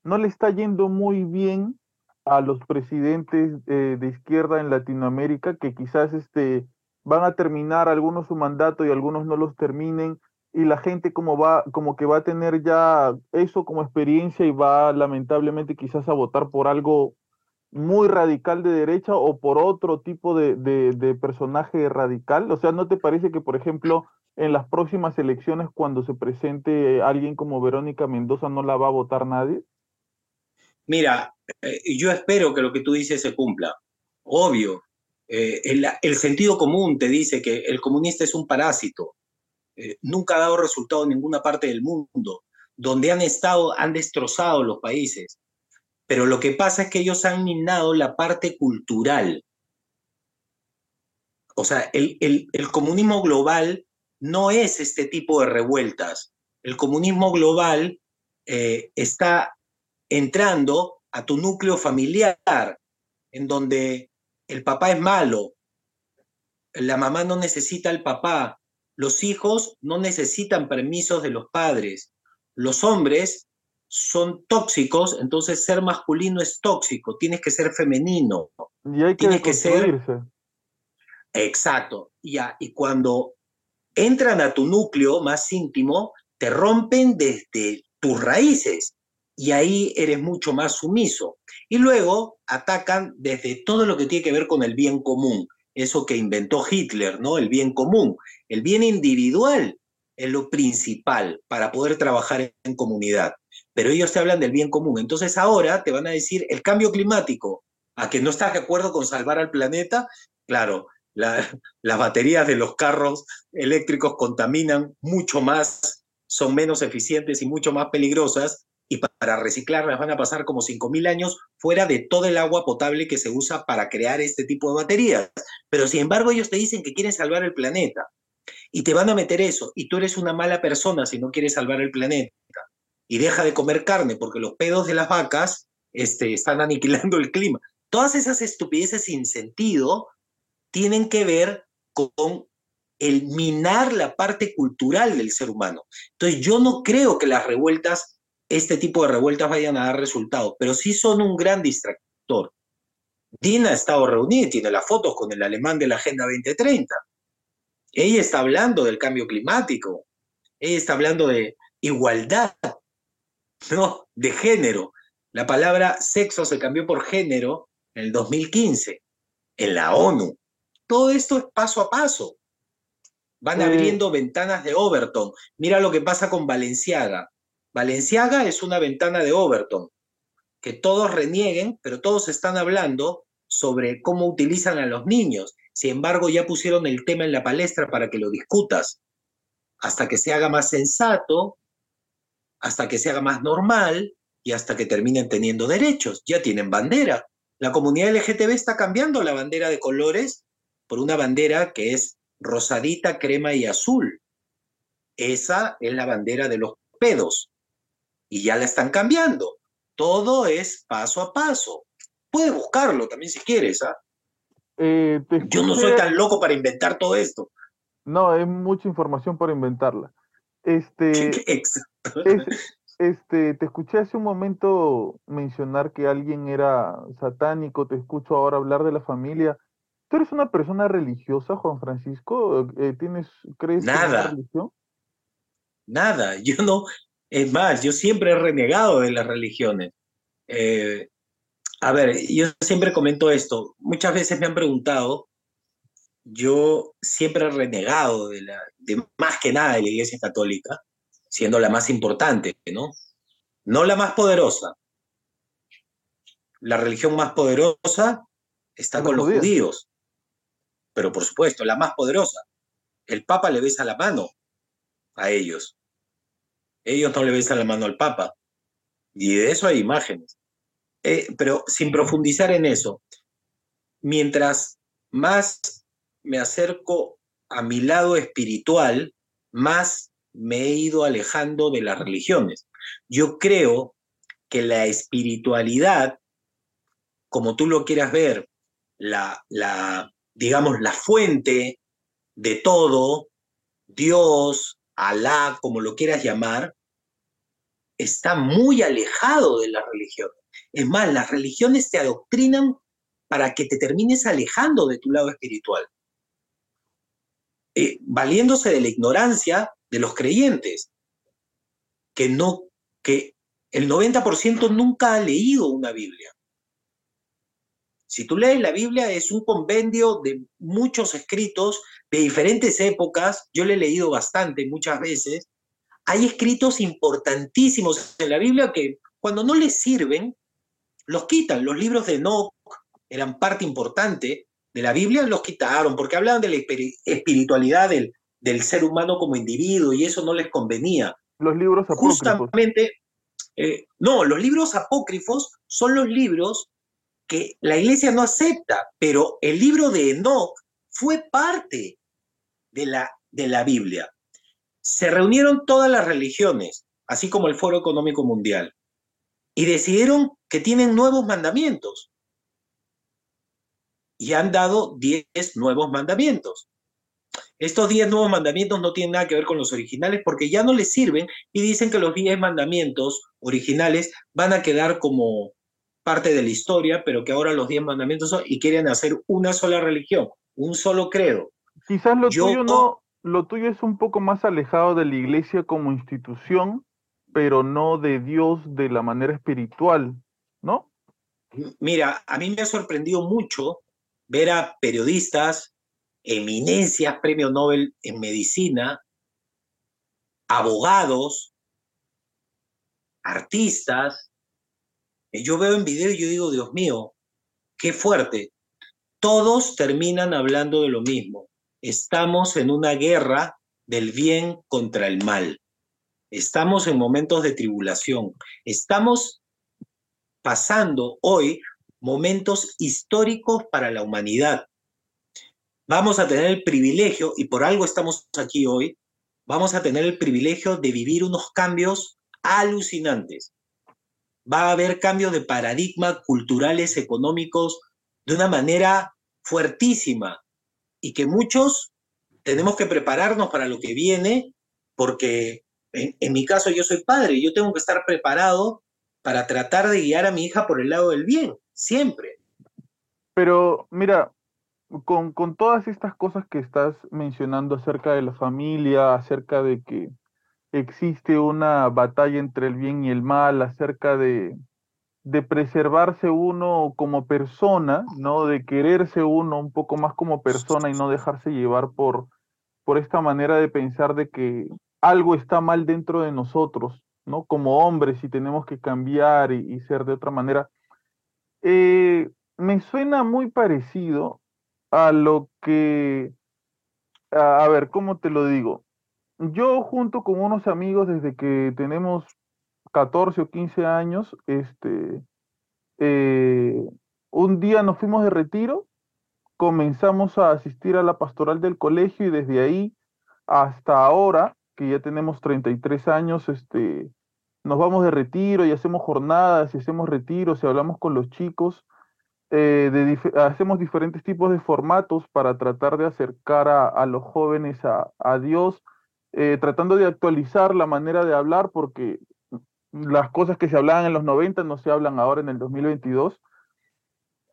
A: no le está yendo muy bien a los presidentes eh, de izquierda en Latinoamérica que quizás este, van a terminar algunos su mandato y algunos no los terminen y la gente como va como que va a tener ya eso como experiencia y va lamentablemente quizás a votar por algo muy radical de derecha o por otro tipo de, de, personaje radical? O sea, ¿no te parece que, por ejemplo, en las próximas elecciones, cuando se presente alguien como Verónica Mendoza, no la va a votar nadie?
B: Mira, eh, yo espero que lo que tú dices se cumpla. Obvio, eh, el, sentido común te dice que el comunista es un parásito. Eh, nunca ha dado resultado en ninguna parte del mundo. Donde han estado, han destrozado los países pero lo que pasa es que ellos han minado la parte cultural. O sea, el, comunismo global no es este tipo de revueltas. El comunismo global está entrando a tu núcleo familiar, en donde el papá es malo, la mamá no necesita al papá, los hijos no necesitan permisos de los padres, los hombres son tóxicos, entonces ser masculino es tóxico, tienes que ser femenino.
A: Y hay que, que ser.
B: Exacto. Ya, y cuando entran a tu núcleo más íntimo, te rompen desde tus raíces y ahí eres mucho más sumiso. Y luego atacan desde todo lo que tiene que ver con el bien común, eso que inventó Hitler, ¿no? El bien común. El bien individual es lo principal para poder trabajar en comunidad pero ellos te hablan del bien común. Entonces ahora te van a decir el cambio climático, a que no estás de acuerdo con salvar al planeta, claro, las baterías de los carros eléctricos contaminan mucho más, son menos eficientes y mucho más peligrosas, y para reciclarlas van a pasar como 5.000 años fuera de todo el agua potable que se usa para crear este tipo de baterías. Pero sin embargo ellos te dicen que quieren salvar el planeta y te van a meter eso, y tú eres una mala persona si no quieres salvar el planeta y deja de comer carne porque los pedos de las vacas este, están aniquilando el clima. Todas esas estupideces sin sentido tienen que ver con el minar la parte cultural del ser humano. Entonces yo no creo que las revueltas, este tipo de revueltas vayan a dar resultados, pero sí son un gran distractor. Dina ha estado reunida y tiene las fotos con el alemán de la Agenda 2030. Ella está hablando del cambio climático, ella está hablando de igualdad, no, de género. La palabra sexo se cambió por género en el 2015, en la ONU. Todo esto es paso a paso. Van abriendo ventanas de Overton. Mira lo que pasa con Valenciaga. Valenciaga es una ventana de Overton. Que todos renieguen, pero todos están hablando sobre cómo utilizan a los niños. Sin embargo, ya pusieron el tema en la palestra para que lo discutas. Hasta que se haga más sensato, hasta que se haga más normal y hasta que terminen teniendo derechos. Ya tienen bandera. La comunidad LGTB está cambiando la bandera de colores por una bandera que es rosadita, crema y azul. Esa es la bandera de los pedos. Y ya la están cambiando. Todo es paso a paso. Puedes buscarlo también si quieres. ¿ah? Eh, Yo no soy tan loco para inventar todo esto.
A: No, es mucha información para inventarla. Este, este, te escuché hace un momento mencionar que alguien era satánico, te escucho ahora hablar de la familia. ¿Tú eres una persona religiosa, Juan Francisco? Eh, ¿Tienes, crees
B: Nada. en la religión? Nada, yo no, es más, yo siempre he renegado de las religiones. Eh, a ver, yo siempre comento esto. Muchas veces me han preguntado, yo siempre he renegado de, la, de más que nada de la Iglesia Católica, siendo la más importante, ¿no? No la más poderosa. La religión más poderosa está con los judíos, pero por supuesto, la más poderosa. El Papa le besa la mano a ellos. Ellos no le besan la mano al Papa. Y de eso hay imágenes. Eh, pero sin profundizar en eso, mientras más me acerco a mi lado espiritual, más me he ido alejando de las religiones. Yo creo que la espiritualidad, como tú lo quieras ver, la, la digamos, la fuente de todo, Dios, Alá, como lo quieras llamar, está muy alejado de la religión. Es más, las religiones te adoctrinan para que te termines alejando de tu lado espiritual, eh, valiéndose de la ignorancia de los creyentes, que no, que el 90% nunca ha leído una Biblia. Si tú lees la Biblia es un compendio de muchos escritos de diferentes épocas, yo le he leído bastante muchas veces, hay escritos importantísimos en la Biblia que cuando no les sirven, los quitan. Los libros de Enoch eran parte importante de la Biblia, los quitaron porque hablaban de la espiritualidad del, del ser humano como individuo y eso no les convenía.
A: Los libros apócrifos.
B: Justamente, eh, no, los libros apócrifos son los libros que la iglesia no acepta, pero el libro de Enoch fue parte de la, de la Biblia se reunieron todas las religiones, así como el Foro Económico Mundial, y decidieron que tienen nuevos mandamientos. Y han dado 10 nuevos mandamientos. Estos 10 nuevos mandamientos no tienen nada que ver con los originales porque ya no les sirven y dicen que los 10 mandamientos originales van a quedar como parte de la historia, pero que ahora los 10 mandamientos son y quieren hacer una sola religión, un solo credo.
A: Quizás lo tuyo no, lo tuyo es un poco más alejado de la iglesia como institución, pero no de Dios de la manera espiritual, ¿no?
B: Mira, a mí me ha sorprendido mucho ver a periodistas, eminencias, premio Nobel en medicina, abogados, artistas. Yo veo en video y yo digo, Dios mío, qué fuerte. Todos terminan hablando de lo mismo estamos en una guerra del bien contra el mal. Estamos en momentos de tribulación. Estamos pasando hoy momentos históricos para la humanidad. Vamos a tener el privilegio, y por algo estamos aquí hoy, vamos a tener el privilegio de vivir unos cambios alucinantes. Va a haber cambios de paradigma culturales, económicos, de una manera fuertísima y que muchos tenemos que prepararnos para lo que viene, porque en, mi caso yo soy padre, yo tengo que estar preparado para tratar de guiar a mi hija por el lado del bien, siempre.
A: Pero mira, con, con, todas estas cosas que estás mencionando acerca de la familia, acerca de que existe una batalla entre el bien y el mal, acerca de, de preservarse uno como persona, ¿no? De quererse uno un poco más como persona y no dejarse llevar por, por esta manera de pensar de que algo está mal dentro de nosotros, ¿no? Como hombres y tenemos que cambiar y, ser de otra manera. Eh, me suena muy parecido a lo que, a ver, ¿cómo te lo digo? Yo junto con unos amigos desde que tenemos 14 o 15 años, este, eh, un día nos fuimos de retiro, comenzamos a asistir a la pastoral del colegio y desde ahí hasta ahora, que ya tenemos 33 años, este, nos vamos de retiro y hacemos jornadas y hacemos retiros y hablamos con los chicos. eh, hacemos diferentes tipos de formatos para tratar de acercar a, los jóvenes a, Dios, eh, tratando de actualizar la manera de hablar, porque las cosas que se hablaban en los 90 no se hablan ahora en el 2022.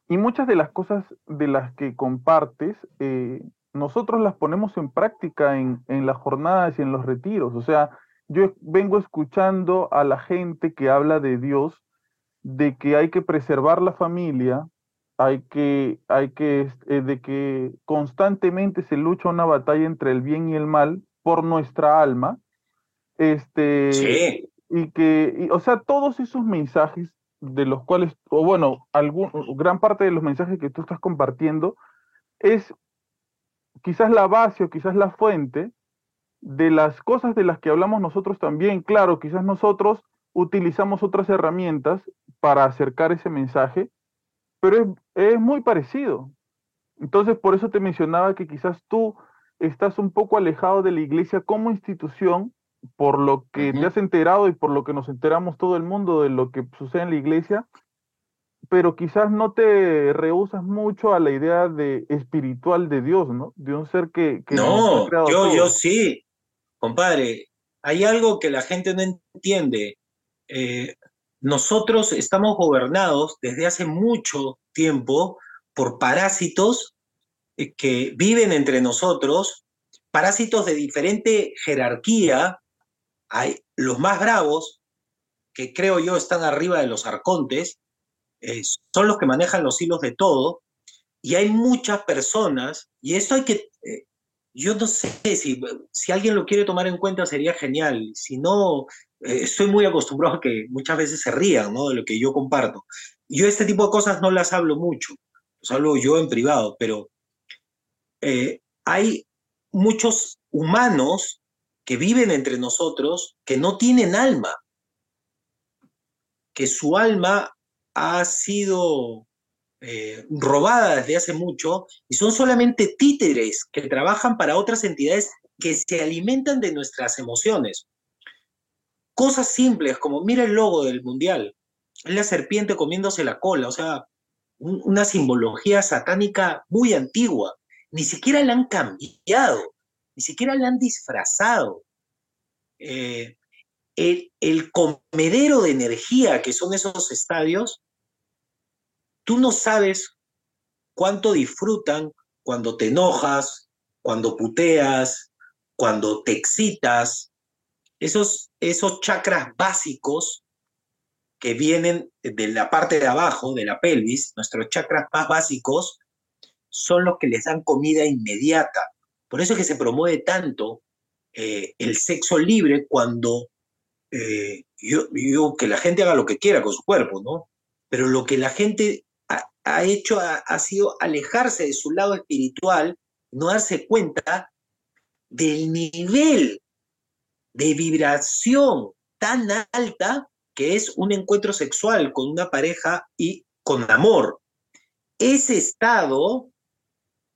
A: Y muchas de las cosas de las que compartes, eh, nosotros las ponemos en práctica en, en las jornadas y en los retiros. O sea, yo vengo escuchando a la gente que habla de Dios, de que hay que preservar la familia, hay que, hay que, eh, de que constantemente se lucha una batalla entre el bien y el mal por nuestra alma, este,
B: sí.
A: Y que, o sea, todos esos mensajes de los cuales, o bueno, algún, gran parte de los mensajes que tú estás compartiendo es quizás la base o quizás la fuente de las cosas de las que hablamos nosotros también. Claro, quizás nosotros utilizamos otras herramientas para acercar ese mensaje, pero es, muy parecido. Entonces, por eso te mencionaba que quizás tú estás un poco alejado de la iglesia como institución, por lo que te has enterado y por lo que nos enteramos todo el mundo de lo que sucede en la iglesia, pero quizás no te rehusas mucho a la idea de espiritual de Dios, ¿no? De un ser que...
B: no, yo, yo sí, compadre. Hay algo que la gente no entiende. Eh, nosotros estamos gobernados desde hace mucho tiempo por parásitos eh, que viven entre nosotros, parásitos de diferente jerarquía. Hay los más bravos, que creo yo están arriba de los arcontes, eh, son los que manejan los hilos de todo, y hay muchas personas, y esto hay que, eh, yo no sé si, si alguien lo quiere tomar en cuenta sería genial, si no, eh, estoy muy acostumbrado a que muchas veces se rían ¿no? de lo que yo comparto. Yo este tipo de cosas no las hablo mucho, las hablo yo en privado, pero eh, hay muchos humanos que viven entre nosotros que no tienen alma, que su alma ha sido eh, robada desde hace mucho y son solamente títeres que trabajan para otras entidades que se alimentan de nuestras emociones. Cosas simples como, mira el logo del mundial, la serpiente comiéndose la cola, o sea, una simbología satánica muy antigua. Ni siquiera la han cambiado, ni siquiera la han disfrazado. Eh, el, el, comedero de energía que son esos estadios, tú no sabes cuánto disfrutan cuando te enojas, cuando puteas, cuando te excitas, esos, esos chakras básicos que vienen de la parte de abajo, de la pelvis, nuestros chakras más básicos, son los que les dan comida inmediata. Por eso es que se promueve tanto eh, el sexo libre cuando eh, yo digo que la gente haga lo que quiera con su cuerpo, ¿no? Pero lo que la gente ha, hecho ha, ha, sido alejarse de su lado espiritual, no darse cuenta del nivel de vibración tan alta que es un encuentro sexual con una pareja y con amor. Ese estado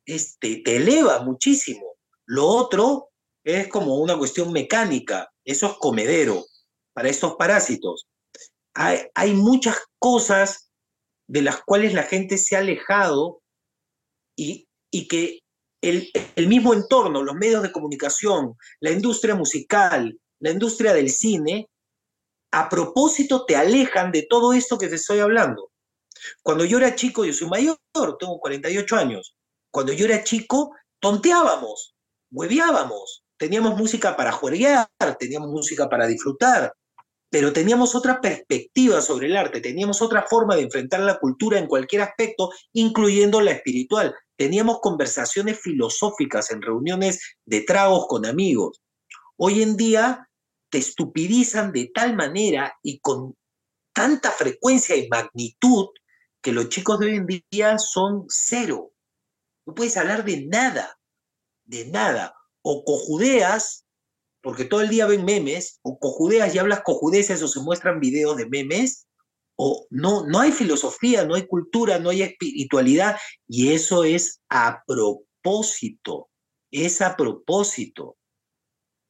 B: este, te eleva muchísimo. Lo otro es como una cuestión mecánica, eso es comedero para estos parásitos. Hay, muchas cosas de las cuales la gente se ha alejado y, y que el, mismo entorno, los medios de comunicación, la industria musical, la industria del cine, a propósito te alejan de todo esto que te estoy hablando. Cuando yo era chico, yo soy mayor, tengo 48 años. Cuando yo era chico, tonteábamos, hueveábamos, teníamos música para jugar, teníamos música para disfrutar, pero teníamos otra perspectiva sobre el arte, teníamos otra forma de enfrentar la cultura en cualquier aspecto, incluyendo la espiritual. Teníamos conversaciones filosóficas en reuniones de tragos con amigos. Hoy en día te estupidizan de tal manera y con tanta frecuencia y magnitud que los chicos de hoy en día son cero. No puedes hablar de nada, de nada. O cojudeas porque todo el día ven memes, o cojudeas y hablas cojudeces o se muestran videos de memes, o no, no hay filosofía, no hay cultura, no hay espiritualidad, y eso es a propósito, es a propósito.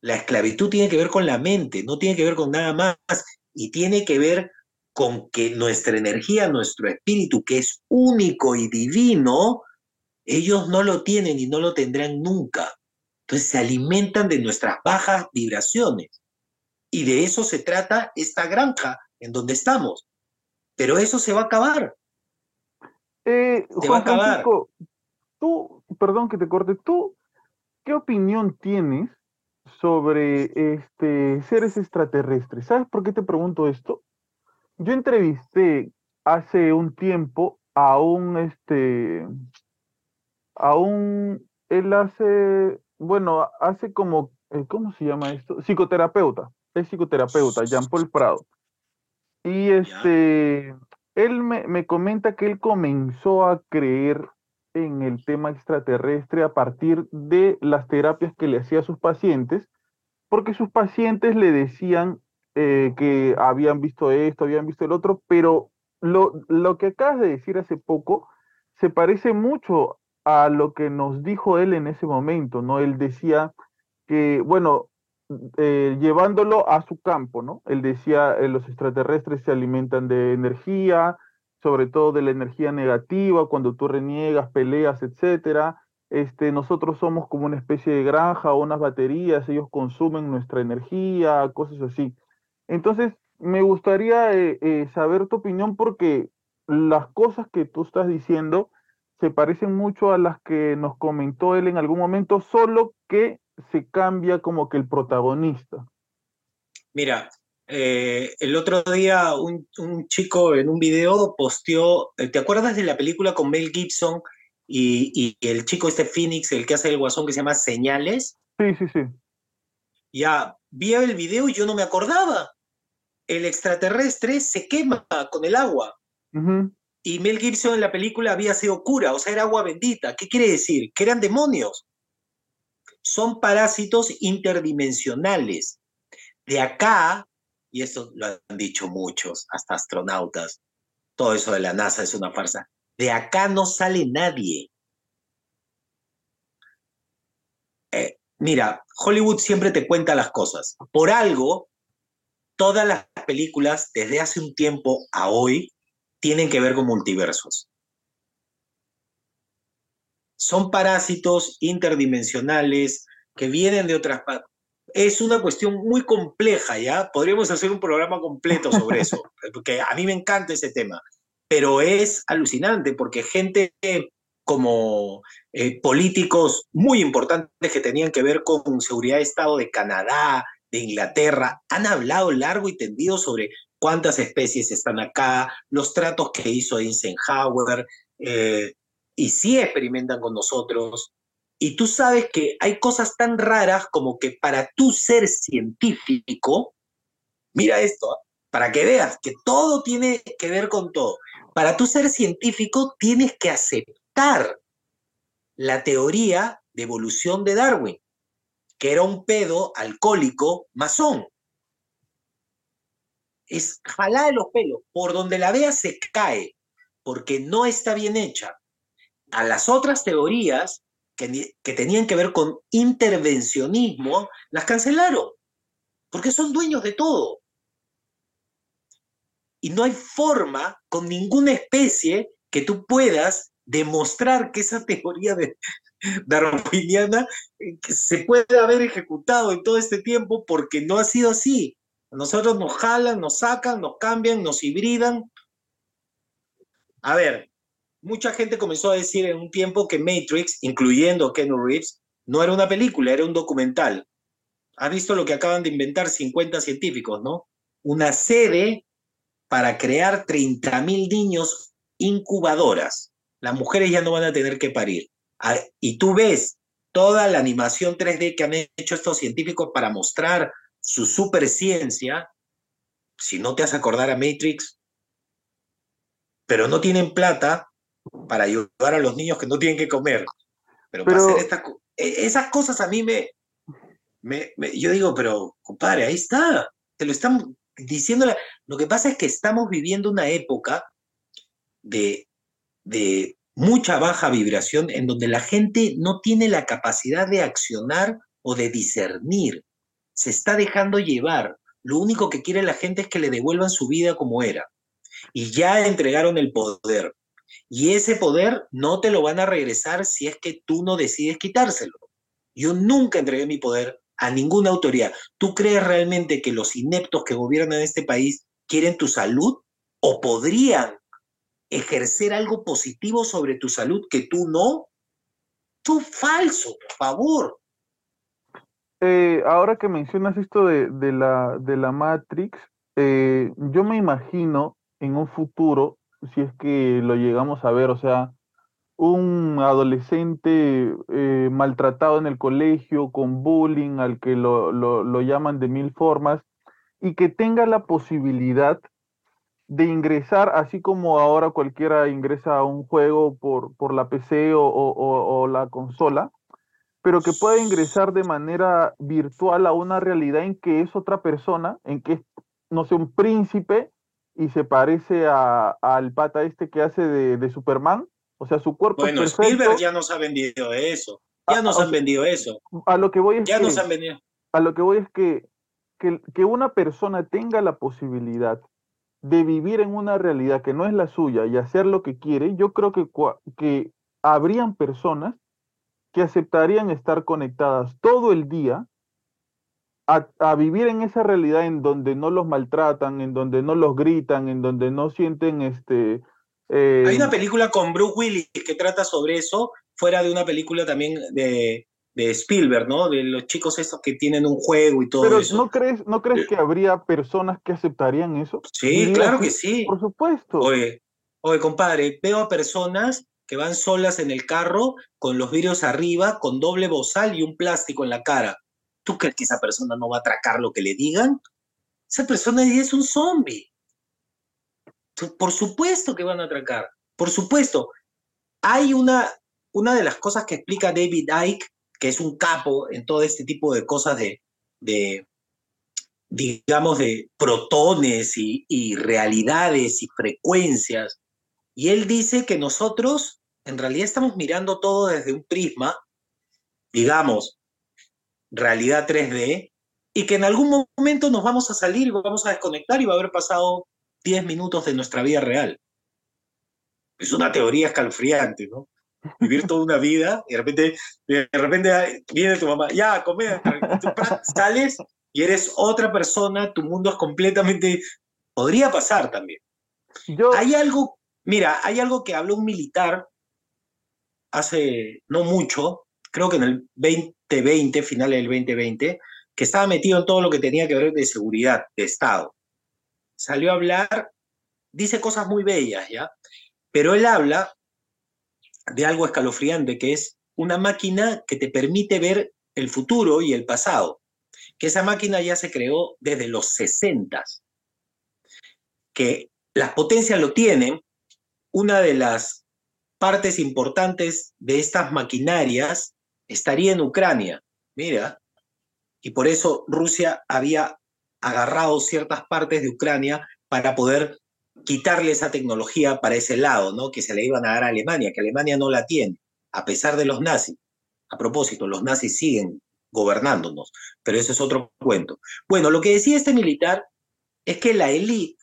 B: La esclavitud tiene que ver con la mente, no tiene que ver con nada más, y tiene que ver con que nuestra energía, nuestro espíritu, que es único y divino, ellos no lo tienen y no lo tendrán nunca. Entonces se alimentan de nuestras bajas vibraciones. Y de eso se trata esta granja en donde estamos. Pero eso se va a acabar.
A: Eh, se va a acabar. tú, perdón que te corte, tú, ¿qué opinión tienes sobre este, seres extraterrestres? ¿Sabes por qué te pregunto esto? Yo entrevisté hace un tiempo a un, este, a un, él hace, bueno, hace como, eh, ¿cómo se llama esto? Psicoterapeuta, es psicoterapeuta, Jean Paul Prado. Y este, él me, me comenta que él comenzó a creer en el tema extraterrestre a partir de las terapias que le hacía a sus pacientes, porque sus pacientes le decían eh, que habían visto esto, habían visto el otro, pero lo, lo que acabas de decir hace poco se parece mucho a lo que nos dijo él en ese momento, ¿no? Él decía que, bueno, eh, llevándolo a su campo, ¿no? Él decía, eh, los extraterrestres se alimentan de energía, sobre todo de la energía negativa, cuando tú reniegas, peleas, etcétera. Este, nosotros somos como una especie de granja o unas baterías, ellos consumen nuestra energía, cosas así. Entonces, me gustaría eh, saber tu opinión porque las cosas que tú estás diciendo se parecen mucho a las que nos comentó él en algún momento, solo que se cambia como que el protagonista.
B: Mira, eh, el otro día un, chico en un video posteó, eh, ¿te acuerdas de la película con Mel Gibson y, el chico este Phoenix, el que hace el guasón que se llama Señales?
A: Sí, sí, sí.
B: Ya, vi el video y yo no me acordaba. El extraterrestre se quema con el agua. Y Mel Gibson en la película había sido cura, o sea, era agua bendita. ¿Qué quiere decir? Que eran demonios. Son parásitos interdimensionales. De acá y esto lo han dicho muchos, hasta astronautas, todo eso de la NASA es una farsa. De acá no sale nadie. Eh, mira, Hollywood siempre te cuenta las cosas. Por algo, todas las películas, desde hace un tiempo a hoy, tienen que ver con multiversos. Son parásitos interdimensionales que vienen de otras es una cuestión muy compleja, ¿ya? Podríamos hacer un programa completo sobre eso, porque a mí me encanta ese tema, pero es alucinante porque gente como eh, políticos muy importantes que tenían que ver con seguridad de Estado de Canadá, de Inglaterra, han hablado largo y tendido sobre cuántas especies están acá, los tratos que hizo Eisenhower, eh, y sí experimentan con nosotros, y tú sabes que hay cosas tan raras como que para tú ser científico, mira esto, ¿ah? para que veas que todo tiene que ver con todo. Para tú ser científico tienes que aceptar la teoría de evolución de Darwin, que era un pedo alcohólico masón. Es jalar los pelos, por donde la veas se cae, porque no está bien hecha. A las otras teorías que, tenían que ver con intervencionismo, las cancelaron, porque son dueños de todo. Y no hay forma con ninguna especie que tú puedas demostrar que esa teoría de darwiniana eh, se puede haber ejecutado en todo este tiempo porque no ha sido así. Nosotros nos jalan, nos sacan, nos cambian, nos hibridan. A ver, mucha gente comenzó a decir en un tiempo que Matrix, incluyendo Ken Reeves, no era una película, era un documental. ¿Has visto lo que acaban de inventar 50 científicos, no? Una sede para crear 30.000 niños incubadoras. Las mujeres ya no van a tener que parir. Ah, y tú ves toda la animación 3D que han hecho estos científicos para mostrar su superciencia. Si no te has acordar a Matrix, pero no tienen plata, para ayudar a los niños que no tienen que comer. Pero, para hacer estas e, esas cosas a mí me, me, Yo digo, pero compadre, ahí está. Te lo estamos diciendo. Lo que pasa es que estamos viviendo una época de, de mucha baja vibración en donde la gente no tiene la capacidad de accionar o de discernir. Se está dejando llevar. Lo único que quiere la gente es que le devuelvan su vida como era. y ya entregaron el poder. Y ese poder no te lo van a regresar si es que tú no decides quitárselo. Yo nunca entregué mi poder a ninguna autoridad. ¿Tú crees realmente que los ineptos que gobiernan este país quieren tu salud o podrían ejercer algo positivo sobre tu salud que tú no? Tú falso, por favor.
A: Eh, ahora que mencionas esto de, la, de la Matrix, eh, yo me imagino en un futuro, si es que lo llegamos a ver, o sea, un adolescente eh, maltratado en el colegio, con bullying, al que lo, lo, llaman de mil formas, y que tenga la posibilidad de ingresar, así como ahora cualquiera ingresa a un juego por, por la PC o, o, la consola, pero que pueda ingresar de manera virtual a una realidad en que es otra persona, en que es, no sé, un príncipe y se parece al pata este que hace de, Superman. O sea, su cuerpo
B: bueno,
A: es
B: perfecto. Spielberg ya nos ha vendido eso. Ya nos han vendido eso.
A: A lo que voy es
B: ya
A: que,
B: nos han vendido.
A: A lo que voy es que, que, que una persona tenga la posibilidad de vivir en una realidad que no es la suya y hacer lo que quiere, yo creo que, que habrían personas que aceptarían estar conectadas todo el día a, vivir en esa realidad en donde no los maltratan, en donde no los gritan, en donde no sienten este...
B: Eh, Hay una película con Bruce Willis que trata sobre eso, fuera de una película también de, de Spielberg, ¿no? De los chicos estos que tienen un juego y todo
A: Pero
B: eso.
A: ¿no crees, ¿no crees que habría personas que aceptarían eso?
B: Sí, claro que sí.
A: Por supuesto.
B: Oye, oye, compadre, veo a personas que van solas en el carro con los vidrios arriba, con doble bozal y un plástico en la cara. ¿Tú crees que esa persona no va a atracar lo que le digan? Esa persona es un zombie. Por supuesto que van a atracar. Por supuesto. Hay una, una de las cosas que explica David Icke, que es un capo en todo este tipo de cosas de, de digamos, de protones y, y realidades y frecuencias. Y él dice que nosotros en realidad estamos mirando todo desde un prisma, digamos, realidad 3D, y que en algún momento nos vamos a salir y vamos a desconectar y va a haber pasado 10 minutos de nuestra vida real. Es una teoría escalofriante, ¿no? Vivir toda una vida y de repente, de repente viene tu mamá, ya, come, sales y eres otra persona, tu mundo es completamente... Podría pasar también. Hay algo, mira, hay algo que habló un militar hace no mucho, creo que en el 2020, finales del 2020, que estaba metido en todo lo que tenía que ver de seguridad, de Estado. Salió a hablar, dice cosas muy bellas, ¿ya? Pero él habla de algo escalofriante, que es una máquina que te permite ver el futuro y el pasado, que esa máquina ya se creó desde los 60, que las potencias lo tienen, una de las partes importantes de estas maquinarias estaría en Ucrania. Mira, y por eso Rusia había agarrado ciertas partes de Ucrania para poder quitarle esa tecnología para ese lado, ¿no? Que se le iban a dar a Alemania, que Alemania no la tiene, a pesar de los nazis. A propósito, los nazis siguen gobernándonos, pero eso es otro cuento. Bueno, lo que decía este militar es que la élite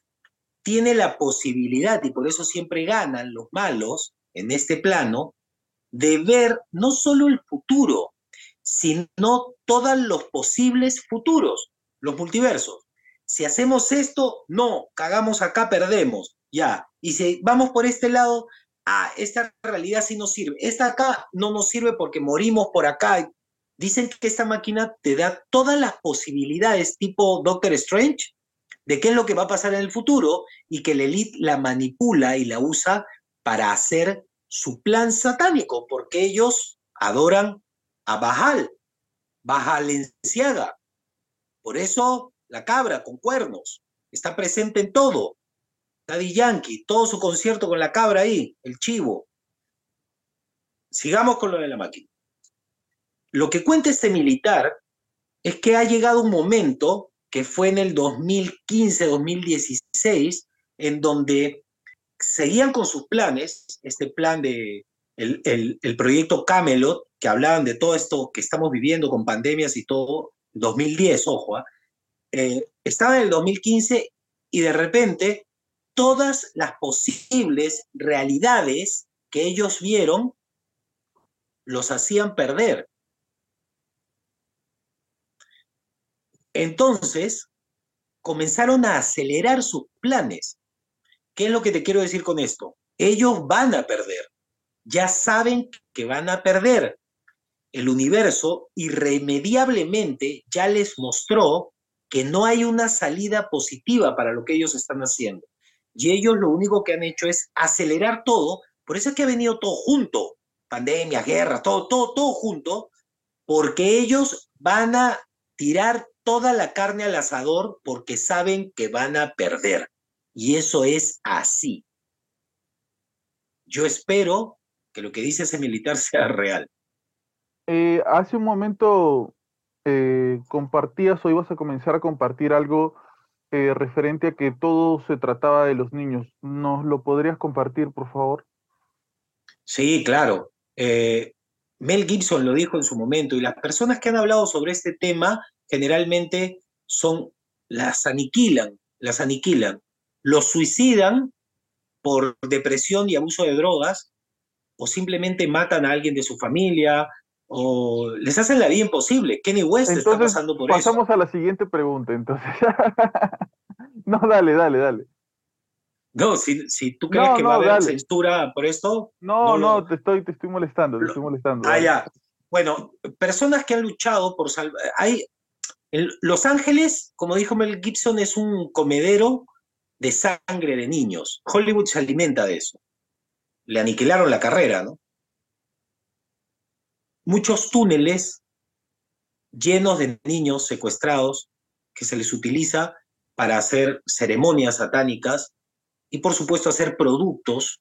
B: tiene la posibilidad, y por eso siempre ganan los malos en este plano, de ver no solo el futuro, sino todos los posibles futuros, los multiversos. Si hacemos esto, no, cagamos acá, perdemos, ya. Y si vamos por este lado, ah, esta realidad sí nos sirve. Esta acá no nos sirve porque morimos por acá. Dicen que esta máquina te da todas las posibilidades tipo Doctor Strange de qué es lo que va a pasar en el futuro y que la elite la manipula y la usa para hacer su plan satánico, porque ellos adoran a Bajal, Bajalenciaga. Por eso la cabra con cuernos está presente en todo. Daddy Yankee, todo su concierto con la cabra ahí, el chivo. Sigamos con lo de la máquina. Lo que cuenta este militar es que ha llegado un momento, que fue en el 2015-2016, en donde seguían con sus planes, este plan de el, proyecto Camelot, que hablaban de todo esto que estamos viviendo con pandemias y todo, 2010, ojo, ¿ah? eh, estaba en el 2015 y de repente todas las posibles realidades que ellos vieron los hacían perder. Entonces, comenzaron a acelerar sus planes. ¿Qué es lo que te quiero decir con esto? Ellos van a perder. Ya saben que van a perder. El universo irremediablemente ya les mostró que no hay una salida positiva para lo que ellos están haciendo. Y ellos lo único que han hecho es acelerar todo. Por eso es que ha venido todo junto. Pandemia, guerra, todo, todo, todo junto. Porque ellos van a tirar toda la carne al asador porque saben que van a perder. Y eso es así. Yo espero que lo que dice ese militar sea real.
A: Eh, hace un momento eh, compartías o ibas a comenzar a compartir algo eh, referente a que todo se trataba de los niños. ¿Nos lo podrías compartir, por favor?
B: Sí, claro. Mel Gibson lo dijo en su momento y las personas que han hablado sobre este tema generalmente son, las aniquilan, las aniquilan, los suicidan por depresión y abuso de drogas o simplemente matan a alguien de su familia o les hacen la vida imposible. Kenny West está pasando por
A: eso. Pasamos a la siguiente pregunta, entonces. no, dale, dale, dale.
B: No, si, si tú crees que va a haber censura por esto.
A: No, no, te, estoy, te estoy molestando, te estoy molestando.
B: Ah, ya. Bueno, personas que han luchado por salvar. Hay, los Ángeles, como dijo Mel Gibson, es un comedero de sangre de niños. Hollywood se alimenta de eso. Le aniquilaron la carrera, ¿no? Muchos túneles llenos de niños secuestrados que se les utiliza para hacer ceremonias satánicas y por supuesto hacer productos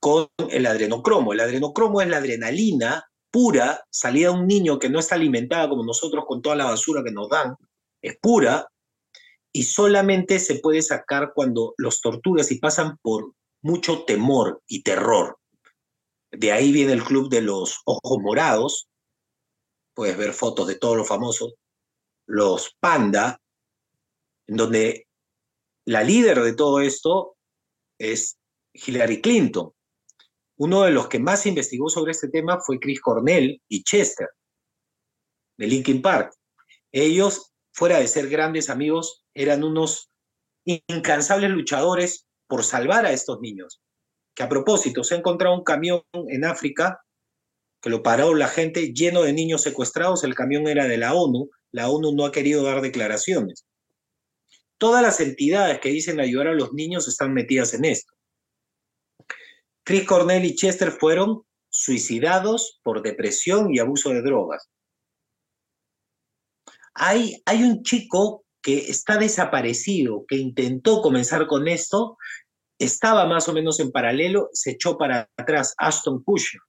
B: con el adrenocromo. El adrenocromo es la adrenalina pura, salida de un niño que no está alimentada como nosotros con toda la basura que nos dan, es pura y solamente se puede sacar cuando los torturas y pasan por mucho temor y terror. De ahí viene el club de los ojos morados, puedes ver fotos de todos los famosos, los panda, en donde la líder de todo esto es Hillary Clinton. Uno de los que más investigó sobre este tema fue Chris Cornell y Chester, de Linkin Park. Ellos, fuera de ser grandes amigos, eran unos incansables luchadores por salvar a estos niños. Que a propósito, se ha encontrado un camión en África que lo paró la gente lleno de niños secuestrados. El camión era de la ONU. La ONU no ha querido dar declaraciones. Todas las entidades que dicen ayudar a los niños están metidas en esto. Chris Cornell y Chester fueron suicidados por depresión y abuso de drogas. Hay, un chico que está desaparecido, que intentó comenzar con esto, estaba más o menos en paralelo, se echó para atrás, Ashton Kutcher.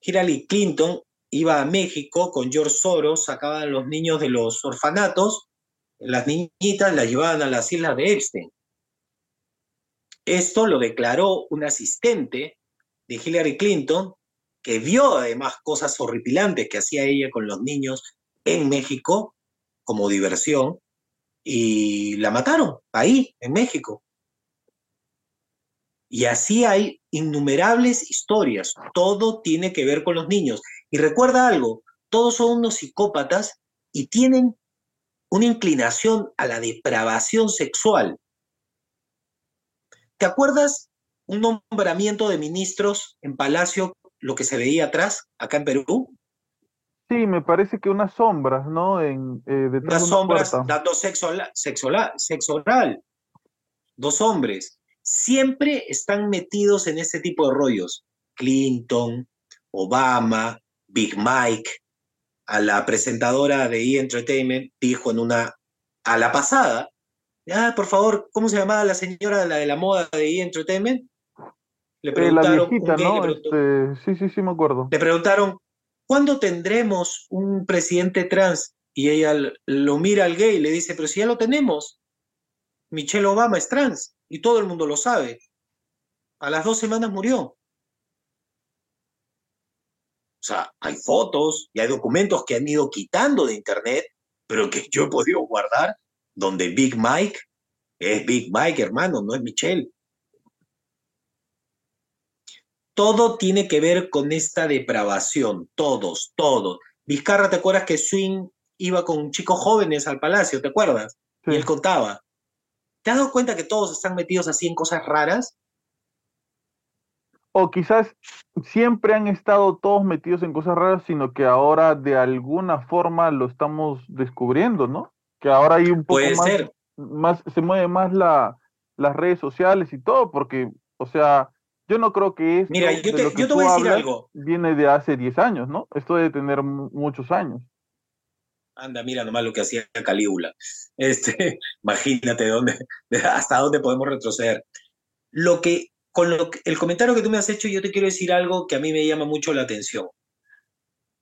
B: Hillary Clinton iba a México con George Soros, sacaban a los niños de los orfanatos, las niñitas las llevaban a las islas de Epstein. Esto lo declaró un asistente de Hillary Clinton, que vio además cosas horripilantes que hacía ella con los niños en México como diversión y la mataron ahí, en México. Y así hay innumerables historias. Todo tiene que ver con los niños. Y recuerda algo, todos son unos psicópatas y tienen una inclinación a la depravación sexual. ¿Te acuerdas un nombramiento de ministros en Palacio, lo que se veía atrás, acá en Perú?
A: Sí, me parece que unas sombras, ¿no? En,
B: eh, unas sombras dando sexo, sexo oral. Dos hombres. Siempre están metidos en ese tipo de rollos. Clinton, Obama, Big Mike. A la presentadora de E! Entertainment dijo en una, a la pasada, Ah, por favor, ¿cómo se llamaba la señora la de la moda de E! Entertainment?
A: Le preguntaron. la viejita, ¿no? Este, sí, sí, sí, me acuerdo.
B: Le preguntaron, ¿cuándo tendremos un presidente trans? Y ella lo mira al gay y le dice, pero si ya lo tenemos. Michelle Obama es trans y todo el mundo lo sabe. A las dos semanas murió. O sea, hay fotos y hay documentos que han ido quitando de internet, pero que yo he podido guardar donde Big Mike Es Big Mike, hermano, no es Michelle. Todo tiene que ver con esta depravación, todos, todos. Vizcarra, ¿te acuerdas que Swing iba con chicos jóvenes al palacio, ¿te acuerdas? Y él contaba. ¿Te has dado cuenta que todos están metidos así en cosas raras?
A: O quizás siempre han estado todos metidos en cosas raras, sino que ahora de alguna forma lo estamos descubriendo, ¿no? Que ahora hay un poco
B: Puede
A: más,
B: ser.
A: más, se mueve más la, las redes sociales y todo, porque, o sea, yo no creo que esto
B: Mira, yo
A: de
B: te,
A: lo que
B: yo te voy a decir algo.
A: viene de hace 10 años, ¿no? Esto debe tener mu- muchos años.
B: Anda, mira nomás lo que hacía Calígula. Este, imagínate dónde, hasta dónde podemos retroceder. Lo que, con lo que- el comentario que tú me has hecho, yo te quiero decir algo que a mí me llama mucho la atención.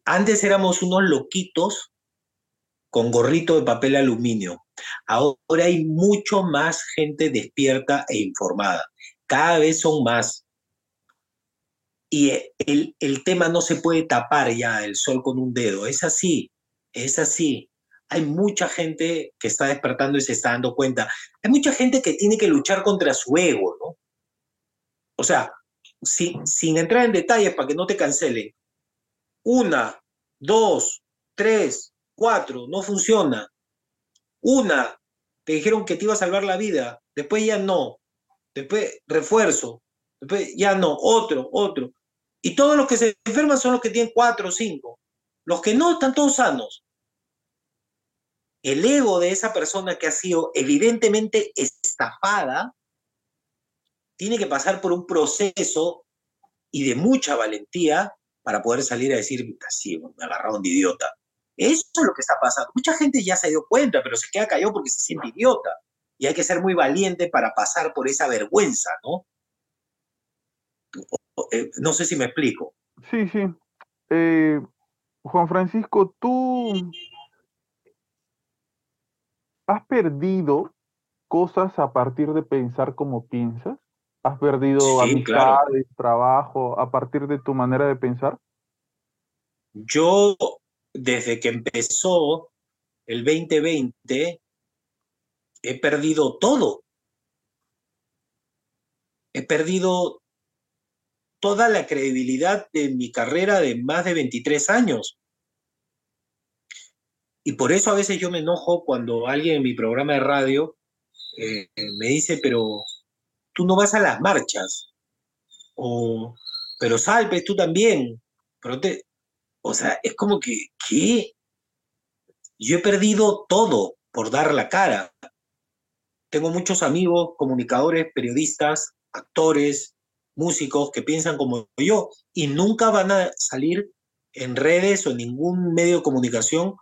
B: Antes éramos unos loquitos con gorrito de papel aluminio. Ahora hay mucho más gente despierta e informada. Cada vez son más. Y el, el tema no se puede tapar ya el sol con un dedo. Es así, es así. Hay mucha gente que está despertando y se está dando cuenta. Hay mucha gente que tiene que luchar contra su ego, ¿no? O sea, sin, entrar en detalles para que no te cancelen. Una, dos, tres, cuatro, no funciona. Una, te dijeron que te iba a salvar la vida, después ya no. Después refuerzo, ya no, otro, otro. Y todos los que se enferman son los que tienen cuatro o cinco. Los que no están todos sanos. El ego de esa persona que ha sido evidentemente estafada tiene que pasar por un proceso y de mucha valentía para poder salir a decir, así, me agarraron de idiota. Eso es lo que está pasando. Mucha gente ya se dio cuenta, pero se queda callado porque se siente idiota. Y hay que ser muy valiente para pasar por esa vergüenza, ¿no? Eh, no sé si me explico.
A: Sí, sí. Eh, Juan Francisco, tú has perdido cosas a partir de pensar como piensas. ¿Has perdido
B: Sí, claro.
A: amistades, trabajo a partir de tu manera de pensar?
B: Yo, desde que empezó el 2020, he perdido todo. He perdido toda la credibilidad de mi carrera de más de 23 años. Y por eso a veces yo me enojo cuando alguien en mi programa de radio eh, me dice, pero tú no vas a las marchas. O, pero Salpes, tú también. Pero. O sea, es como que, ¿qué? Yo he perdido todo por dar la cara. Tengo muchos amigos, comunicadores, periodistas, actores, músicos que piensan como yo y nunca van a salir en redes o en ningún medio de comunicación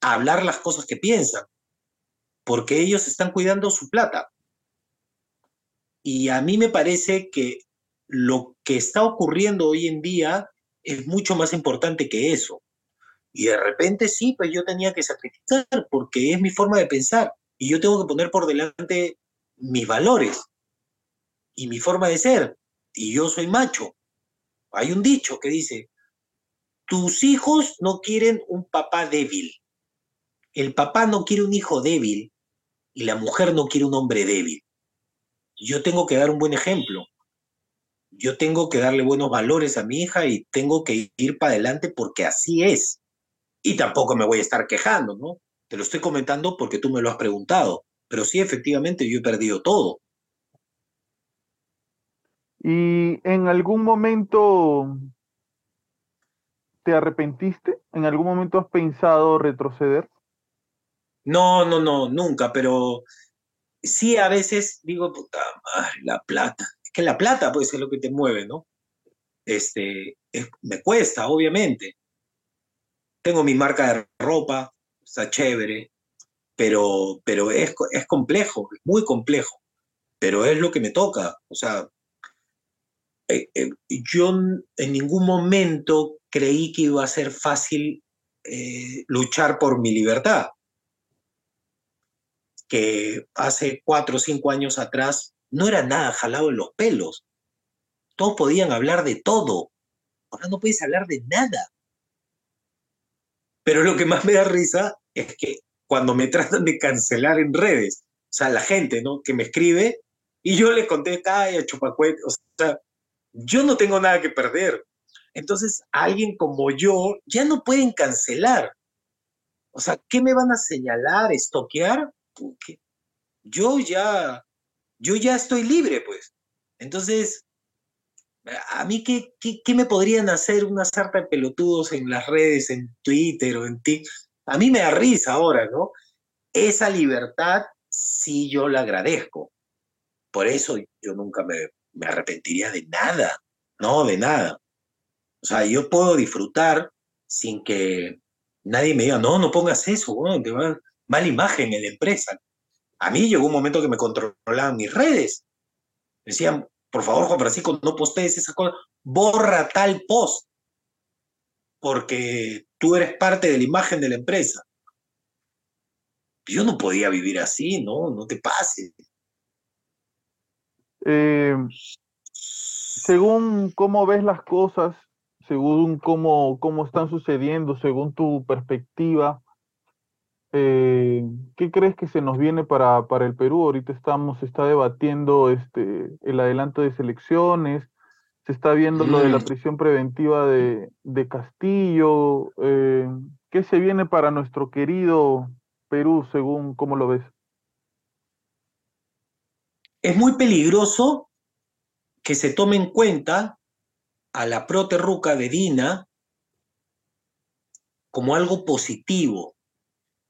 B: a hablar las cosas que piensan, porque ellos están cuidando su plata. Y a mí me parece que lo que está ocurriendo hoy en día es mucho más importante que eso. Y de repente sí, pues yo tenía que sacrificar porque es mi forma de pensar y yo tengo que poner por delante mis valores y mi forma de ser. Y yo soy macho. Hay un dicho que dice, tus hijos no quieren un papá débil. El papá no quiere un hijo débil y la mujer no quiere un hombre débil. Yo tengo que dar un buen ejemplo. Yo tengo que darle buenos valores a mi hija y tengo que ir para adelante porque así es. Y tampoco me voy a estar quejando, ¿no? Te lo estoy comentando porque tú me lo has preguntado. Pero sí, efectivamente, yo he perdido todo.
A: ¿Y en algún momento te arrepentiste? ¿En algún momento has pensado retroceder?
B: No, no, no, nunca, pero sí a veces digo, puta madre, la plata. Es que la plata, pues, es lo que te mueve, ¿no? Este, es- me cuesta, obviamente. Tengo mi marca de ropa, está chévere, pero, pero es, es complejo, es muy complejo, pero es lo que me toca. O sea, eh, eh, yo en ningún momento creí que iba a ser fácil eh, luchar por mi libertad que hace cuatro o cinco años atrás no era nada jalado en los pelos. Todos podían hablar de todo. Ahora no puedes hablar de nada. Pero lo que más me da risa es que cuando me tratan de cancelar en redes, sea, la gente, ¿no? Que me escribe y yo le conté, calla, chupacuete, o sea, yo no tengo nada que perder. Entonces, alguien como yo ya no pueden cancelar. O sea, ¿qué me van a señalar, estoquear? Yo ya, yo ya estoy libre, pues. Entonces, a mí, ¿qué, qué, me podrían hacer una sarta de pelotudos en las redes, en Twitter o en TikTok? A mí me da risa ahora, ¿no? Esa libertad sí yo la agradezco. Por eso yo nunca me, me arrepentiría de nada, no, de nada. O sea, yo puedo disfrutar sin que nadie me diga, no, no pongas eso, bueno, te va mala imagen en la empresa. A mí llegó un momento que me controlaban mis redes. Decían, por favor, Juan Francisco, no postees esa cosa, borra tal post, porque tú eres parte de la imagen de la empresa. Yo no podía vivir así, ¿no? No te pases.
A: Eh, según cómo ves las cosas, según cómo, cómo están sucediendo, según tu perspectiva, eh, ¿qué crees que se nos viene para, para el Perú? Ahorita estamos, se está debatiendo este, el adelanto de selecciones, se está viendo lo de la mm. prisión preventiva de, de Castillo. Eh, ¿Qué se viene para nuestro querido Perú, según cómo lo ves?
B: Es muy peligroso que se tome en cuenta a la proterruca de Dina como algo positivo.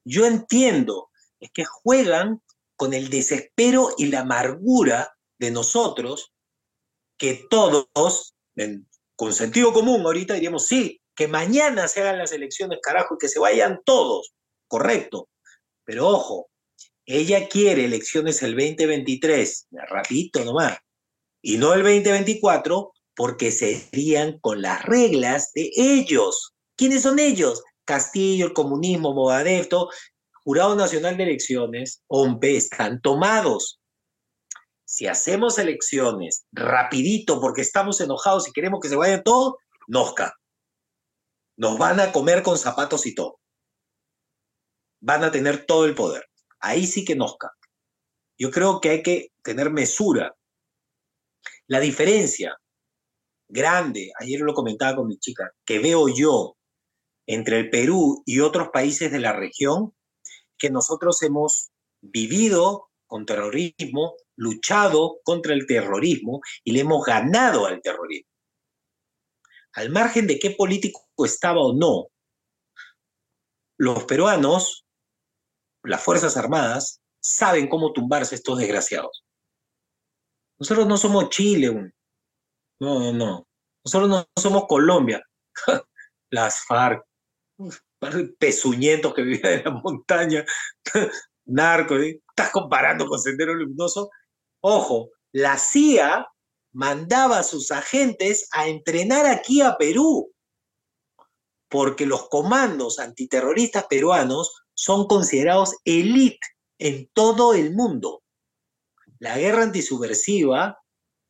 B: Yo entiendo, es que juegan con el desespero y la amargura de nosotros, que todos, con sentido común, ahorita diríamos, sí, que mañana se hagan las elecciones, carajo, y que se vayan todos, correcto. Pero ojo, ella quiere elecciones el 2023, rapidito nomás, y no el 2024, porque serían con las reglas de ellos. ¿Quiénes son ellos? Castillo, el comunismo, Movadefto, Jurado Nacional de Elecciones, OMPE, están tomados. Si hacemos elecciones rapidito porque estamos enojados y queremos que se vayan todos, nosca. Nos van a comer con zapatos y todo. Van a tener todo el poder. Ahí sí que nosca. Yo creo que hay que tener mesura. La diferencia grande, ayer lo comentaba con mi chica, que veo yo entre el Perú y otros países de la región, que nosotros hemos vivido con terrorismo, luchado contra el terrorismo y le hemos ganado al terrorismo. Al margen de qué político estaba o no, los peruanos, las Fuerzas Armadas, saben cómo tumbarse estos desgraciados. Nosotros no somos Chile, no, no, no. Nosotros no somos Colombia. Las FARC, pezuñentos que vivían en la montaña, narcos, estás comparando con Sendero Luminoso. Ojo, la CIA mandaba a sus agentes a entrenar aquí a Perú, porque los comandos antiterroristas peruanos son considerados elite en todo el mundo. La guerra antisubversiva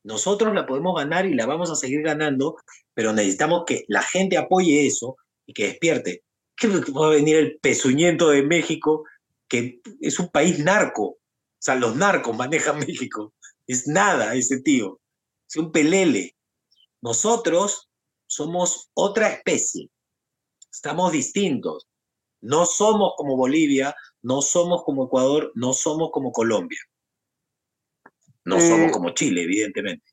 B: nosotros la podemos ganar y la vamos a seguir ganando, pero necesitamos que la gente apoye eso y que despierte. ¿Qué va a venir el pezuñento de México, que es un país narco? O sea, los narcos manejan México. Es nada ese tío. Es un pelele. Nosotros somos otra especie. Estamos distintos. No somos como Bolivia, no somos como Ecuador, no somos como Colombia. No somos eh, como Chile, evidentemente.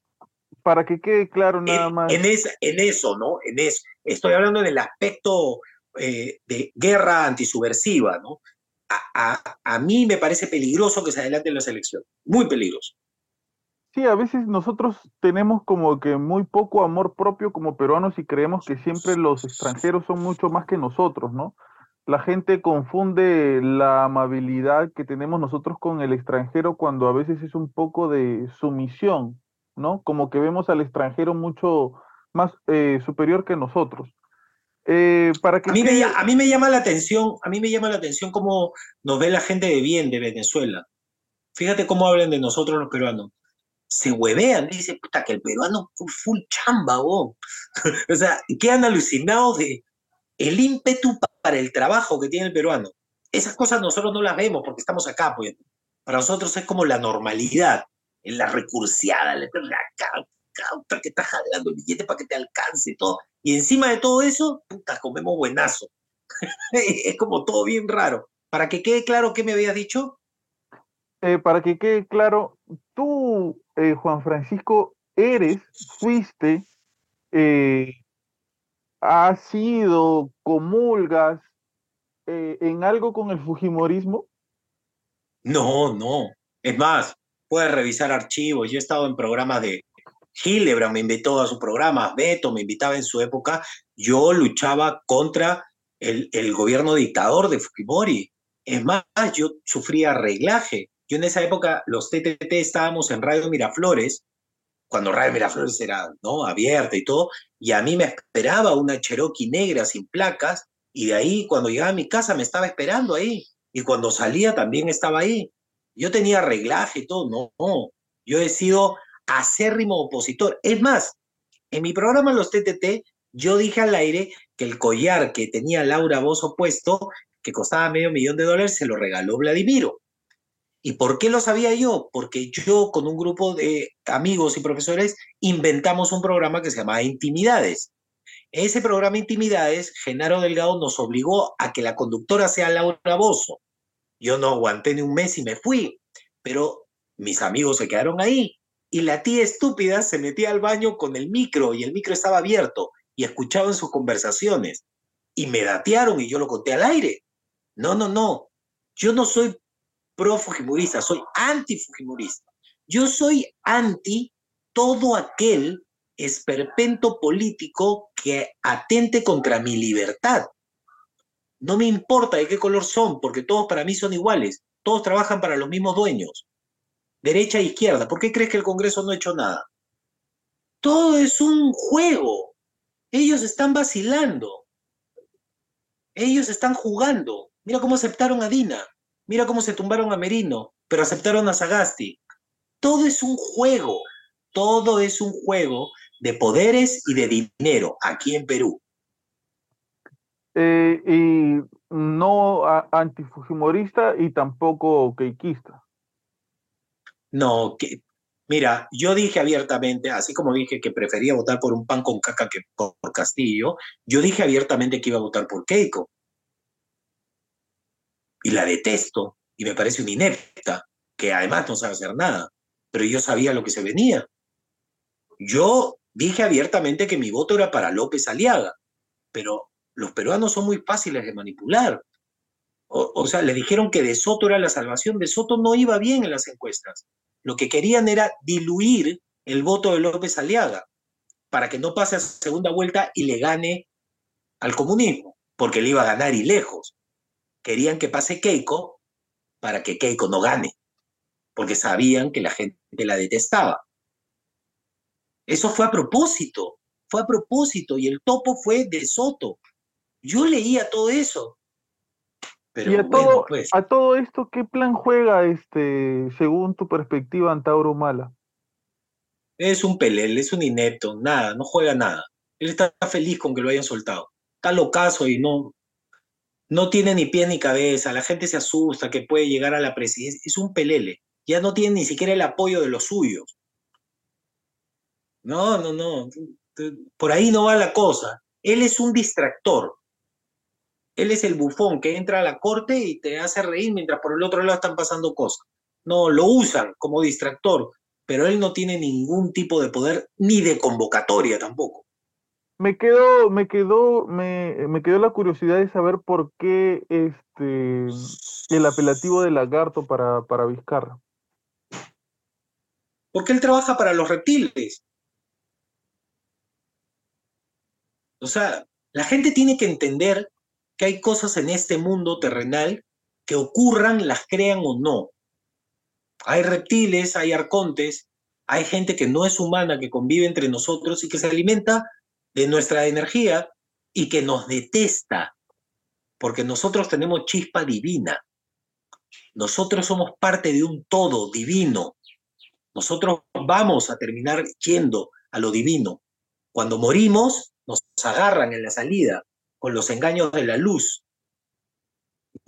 A: Para que quede claro nada más.
B: En, en eso, ¿no? En eso. Estoy hablando del aspecto eh, de guerra antisubversiva, ¿no? A, a, mí me parece peligroso que se adelanten las elecciones. Muy peligroso.
A: Sí, a veces nosotros tenemos como que muy poco amor propio como peruanos y creemos que siempre los extranjeros son mucho más que nosotros, ¿no? La gente confunde la amabilidad que tenemos nosotros con el extranjero cuando a veces es un poco de sumisión, ¿no? Como que vemos al extranjero mucho más eh, superior que nosotros.
B: Eh, para que a, mí me, a mí me llama la atención, a mí me llama la atención cómo nos ve la gente de bien de Venezuela. Fíjate cómo hablan de nosotros los peruanos. Se huevean, dice, puta, que el peruano full chamba, o sea, quedan alucinados de, el ímpetu para el trabajo que tiene el peruano. Esas cosas nosotros no las vemos porque estamos acá, pues. Para nosotros es como la normalidad, en la recursiada, la cauta que está jalando el billete para que te alcance todo. Y encima de todo eso, puta, comemos buenazo. es como todo bien raro. Para que quede claro, ¿qué me habías dicho?
A: Eh, para que quede claro, tú, eh, Juan Francisco, eres, fuiste, eh, has sido, comulgas en algo con el Fujimorismo.
B: No, no. Es más, puedes revisar archivos. Yo he estado en programas de Hildebrand, me invitó a su programa, Beto me invitaba en su época. Yo luchaba contra el, el gobierno dictador de Fujimori. Es más, yo sufría reglaje. Yo en esa época, los TTT estábamos en Radio Miraflores, cuando Radio Miraflores era ¿no? abierta y todo, y a mí me esperaba una Cherokee negra sin placas, y de ahí, cuando llegaba a mi casa, me estaba esperando ahí. Y cuando salía también estaba ahí. Yo tenía reglaje y todo, no. Yo he sido acérrimo opositor. Es más, en mi programa Los TTT, yo dije al aire que el collar que tenía Laura Bozo puesto, que costaba medio millón de dólares, se lo regaló Vladimiro. ¿Y por qué lo sabía yo? Porque yo con un grupo de amigos y profesores inventamos un programa que se llamaba Intimidades. Ese programa Intimidades, Genaro Delgado nos obligó a que la conductora sea Laura Bozo. Yo no aguanté ni un mes y me fui, pero mis amigos se quedaron ahí. Y la tía estúpida se metía al baño con el micro y el micro estaba abierto y escuchaban sus conversaciones. Y me datearon y yo lo conté al aire. No, no, no. Yo no soy pro-fujimorista, soy anti-fujimorista. Yo soy anti todo aquel esperpento político que atente contra mi libertad. No me importa de qué color son, porque todos para mí son iguales. Todos trabajan para los mismos dueños. Derecha e izquierda. ¿Por qué crees que el Congreso no ha hecho nada? Todo es un juego. Ellos están vacilando. Ellos están jugando. Mira cómo aceptaron a Dina. Mira cómo se tumbaron a Merino, pero aceptaron a Sagasti. Todo es un juego. Todo es un juego de poderes y de dinero aquí en Perú.
A: Eh, y no antifujimorista y tampoco queiquista.
B: No, que, mira, yo dije abiertamente, así como dije que prefería votar por un pan con caca que por Castillo, yo dije abiertamente que iba a votar por Keiko. Y la detesto, y me parece una inepta, que además no sabe hacer nada, pero yo sabía lo que se venía. Yo dije abiertamente que mi voto era para López Aliaga, pero los peruanos son muy fáciles de manipular. O, sea, le dijeron que De Soto era la salvación. De Soto no iba bien en las encuestas. Lo que querían era diluir el voto de López Aliaga para que no pase a segunda vuelta y le gane al comunismo, porque le iba a ganar y lejos. Querían que pase Keiko para que Keiko no gane, porque sabían que la gente la detestaba. Eso fue a propósito, fue a propósito, y el topo fue de Soto. Yo leía todo eso.
A: Pero y a, todo, pues. a todo esto, ¿qué plan juega este, según tu perspectiva Antauro Mala?
B: Es un pelel, es un inepto, nada, no juega nada. Él está feliz con que lo hayan soltado. Está locazo y no, no tiene ni pie ni cabeza. La gente se asusta que puede llegar a la presidencia. Es un pelele. Ya no tiene ni siquiera el apoyo de los suyos. No, no, no. Por ahí no va la cosa. Él es un distractor. Él es el bufón que entra a la corte y te hace reír mientras por el otro lado están pasando cosas. No, lo usan como distractor, pero él no tiene ningún tipo de poder ni de convocatoria tampoco.
A: Me quedó, me me, me quedó la curiosidad de saber por qué este el apelativo de lagarto para, para Vizcarra.
B: Porque él trabaja para los reptiles. O sea, la gente tiene que entender que hay cosas en este mundo terrenal que ocurran, las crean o no. Hay reptiles, hay arcontes, hay gente que no es humana, que convive entre nosotros y que se alimenta de nuestra energía y que nos detesta, porque nosotros tenemos chispa divina. Nosotros somos parte de un todo divino. Nosotros vamos a terminar yendo a lo divino. Cuando morimos, nos agarran en la salida con los engaños de la luz.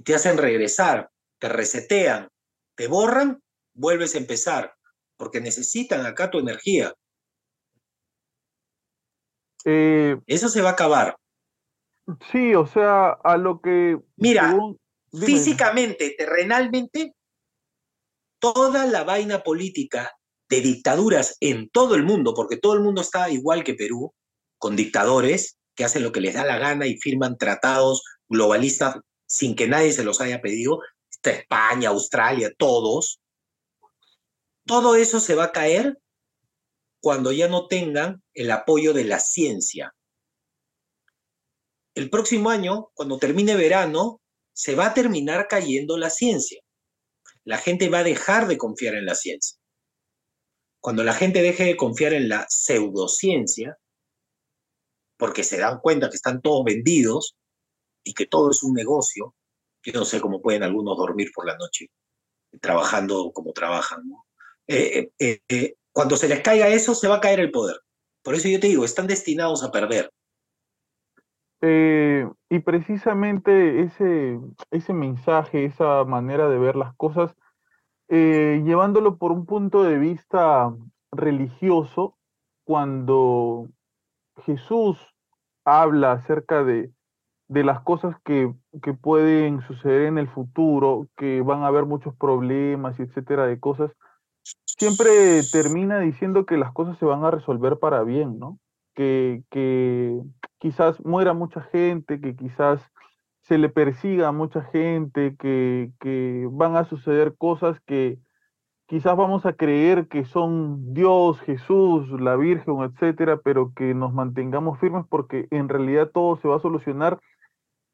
B: te hacen regresar, te resetean te borran, vuelves a empezar, porque necesitan acá tu energía. Eh, Eso se va a acabar.
A: Sí, o sea, a lo que...
B: Mira, físicamente, terrenalmente, toda la vaina política de dictaduras en todo el mundo, porque todo el mundo está igual que Perú, con dictadores que hacen lo que les da la gana y firman tratados globalistas sin que nadie se los haya pedido, está España, Australia, todos, todo eso se va a caer cuando ya no tengan el apoyo de la ciencia. El próximo año, cuando termine verano, se va a terminar cayendo la ciencia. La gente va a dejar de confiar en la ciencia. Cuando la gente deje de confiar en la pseudociencia, porque se dan cuenta que están todos vendidos y que todo es un negocio, yo no sé cómo pueden algunos dormir por la noche, trabajando como trabajan. Eh, eh, eh, cuando se les caiga eso, se va a caer el poder. Por eso yo te digo, están destinados a perder.
A: y precisamente ese, mensaje, esa manera de ver las cosas, llevándolo por un punto de vista religioso, cuando Jesús habla acerca de, las cosas que, que, pueden suceder en el futuro, que van a haber muchos problemas etcétera de cosas, siempre termina diciendo que las cosas se van a resolver para bien, ¿no? Que, que quizás muera mucha gente, que quizás se le persiga a mucha gente, que, que van a suceder cosas que quizás vamos a creer que son Dios, Jesús, la Virgen, etcétera, pero que nos mantengamos firmes porque en realidad todo se va a solucionar.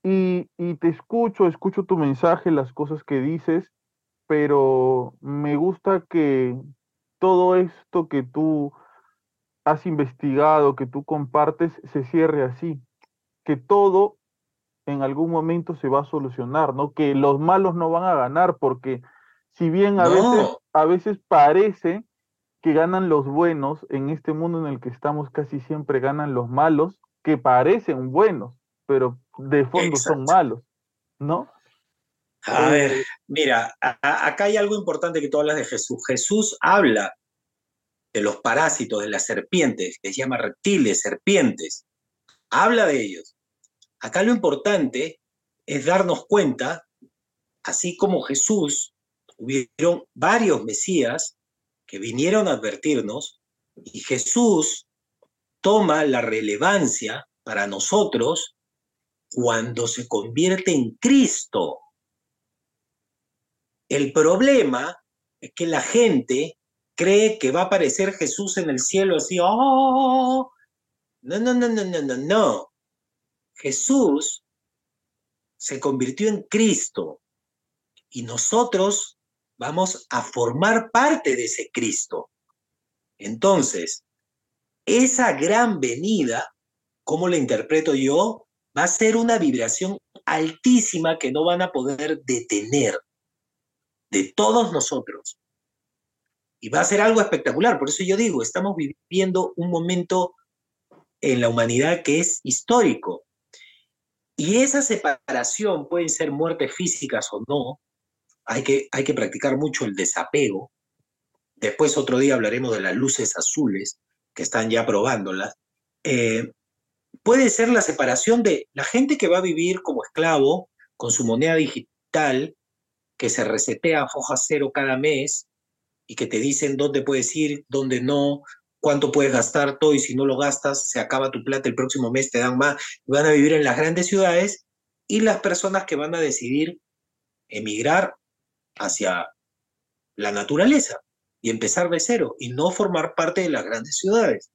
A: Y, y te escucho, escucho tu mensaje, las cosas que dices, pero me gusta que todo esto que tú has investigado, que tú compartes, se cierre así, que todo en algún momento se va a solucionar, ¿no? Que los malos no van a ganar, porque si bien a, veces, a veces parece que ganan los buenos, en este mundo en el que estamos casi siempre ganan los malos, que parecen buenos, pero de fondo son malos, ¿no?
B: A ver, eh, mira, acá hay algo importante que tú hablas de Jesús. Jesús habla de los parásitos, de las serpientes, se llama reptiles, serpientes. Habla de ellos. Acá lo importante es darnos cuenta, así como Jesús, hubieron varios Mesías que vinieron a advertirnos y Jesús toma la relevancia para nosotros cuando se convierte en Cristo. El problema es que la gente cree que va a aparecer Jesús en el cielo así, ¡oh! No, no, no, no, no, no, no. Jesús se convirtió en Cristo y nosotros vamos a formar parte de ese Cristo. Entonces, esa gran venida, ¿cómo la interpreto yo? Va a ser una vibración altísima que no van a poder detener de todos nosotros. Y va a ser algo espectacular. Por eso yo digo, estamos viviendo un momento en la humanidad que es histórico. Y esa separación, pueden ser muertes físicas o no, hay que, hay que practicar mucho el desapego. Después otro día hablaremos de las luces azules, que están ya probándolas. Eh, puede ser la separación de la gente que va a vivir como esclavo con su moneda digital que se resetea a foja cero cada mes y que te dicen dónde puedes ir, dónde no, cuánto puedes gastar todo y si no lo gastas se acaba tu plata el próximo mes, te dan más, van a vivir en las grandes ciudades y las personas que van a decidir emigrar hacia la naturaleza y empezar de cero y no formar parte de las grandes ciudades.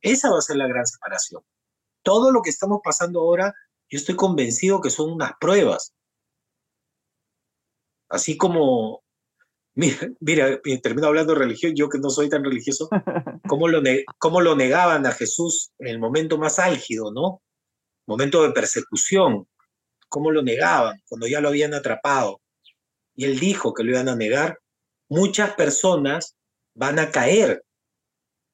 B: Esa va a ser la gran separación. Todo lo que estamos pasando ahora, yo estoy convencido que son unas pruebas Así como, mira, mira termino hablando de religión, yo que no soy tan religioso, cómo lo, cómo lo negaban a Jesús en el momento más álgido, ¿no? Momento de persecución, cómo lo negaban cuando ya lo habían atrapado. Y él dijo que lo iban a negar. Muchas personas van a caer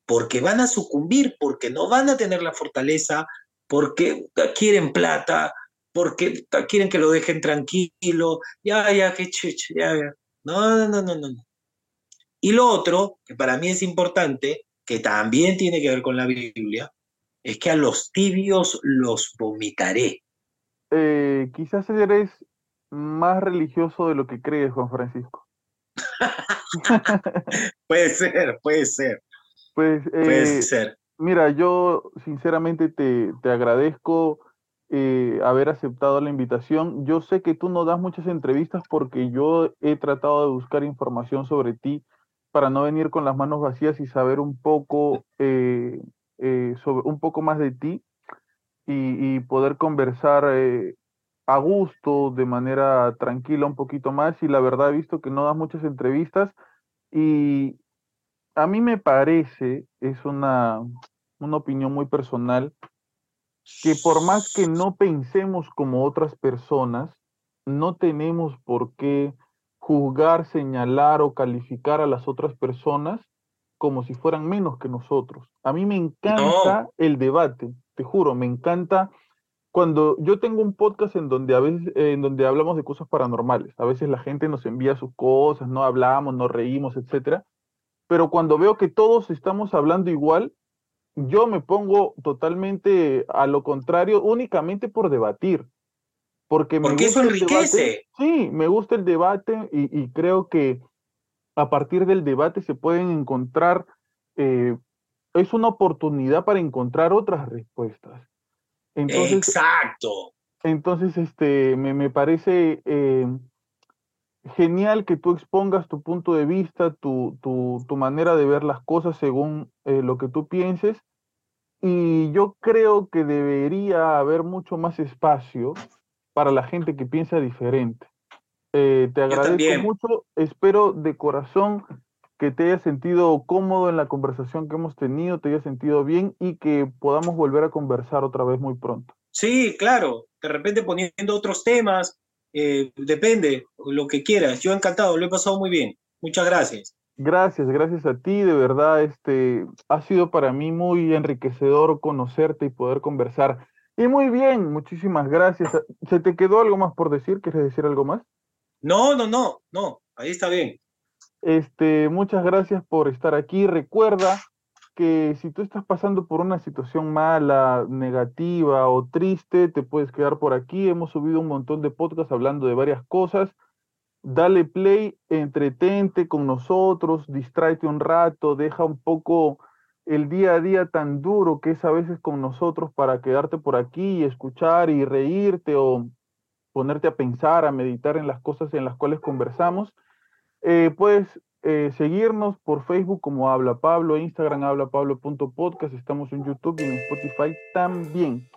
B: porque van a sucumbir, porque no van a tener la fortaleza, porque quieren plata, porque quieren que lo dejen tranquilo, ya, ya, qué chucho, ya, ya. No, no, no, no, no. Y lo otro, que para mí es importante, que también tiene que ver con la Biblia, es que a los tibios los vomitaré.
A: Eh, quizás eres más religioso de lo que crees, Juan Francisco.
B: puede ser, puede ser.
A: Pues, puede eh, ser. Mira, yo sinceramente te, te agradezco eh, haber aceptado la invitación. Yo sé que tú no das muchas entrevistas porque yo he tratado de buscar información sobre ti para no venir con las manos vacías y saber un poco, eh, eh, sobre, un poco más de ti y, poder conversar a gusto, de manera tranquila un poquito más. Y la verdad he visto que no das muchas entrevistas y a mí me parece, es una, una opinión muy personal, que por más que no pensemos como otras personas, no tenemos por qué juzgar, señalar o calificar a las otras personas como si fueran menos que nosotros. A mí me encanta el debate, te juro, me encanta cuando yo tengo un podcast en donde a veces en donde hablamos de cosas paranormales. A veces la gente nos envía sus cosas, no hablamos, nos reímos, etcétera. Pero cuando veo que todos estamos hablando igual, yo me pongo totalmente a lo contrario únicamente por debatir. Porque, me
B: gusta eso enriquece.
A: sí, me gusta el debate y, creo que a partir del debate se pueden encontrar, eh, es una oportunidad para encontrar otras respuestas.
B: Exacto.
A: Entonces, este, me, parece eh, genial que tú expongas tu punto de vista, tu, manera de ver las cosas según eh, lo que tú pienses. Y yo creo que debería haber mucho más espacio para la gente que piensa diferente. Eh, te agradezco mucho, espero de corazón que te hayas sentido cómodo en la conversación que hemos tenido, te hayas sentido bien y que podamos volver a conversar otra vez muy pronto.
B: Sí, claro, de repente poniendo otros temas, eh, depende, lo que quieras. Yo encantado, lo he pasado muy bien. Muchas gracias.
A: Gracias, gracias a ti, de verdad, este, ha sido para mí muy enriquecedor conocerte y poder conversar. Y muy bien, muchísimas gracias. ¿Se te quedó algo más por decir? ¿Quieres decir algo más?
B: No, no, no, no, ahí está bien.
A: Este, muchas gracias por estar aquí. Recuerda que si tú estás pasando por una situación mala, negativa o triste, te puedes quedar por aquí. Hemos subido un montón de podcasts hablando de varias cosas. Dale play, entretente con nosotros, distráete un rato, deja un poco el día a día tan duro que es a veces con nosotros para quedarte por aquí y escuchar y reírte o ponerte a pensar, a meditar en las cosas en las cuales conversamos. Eh, puedes eh, seguirnos por Facebook como Habla Pablo, Instagram hablapablo.podcast, estamos en YouTube y en Spotify también.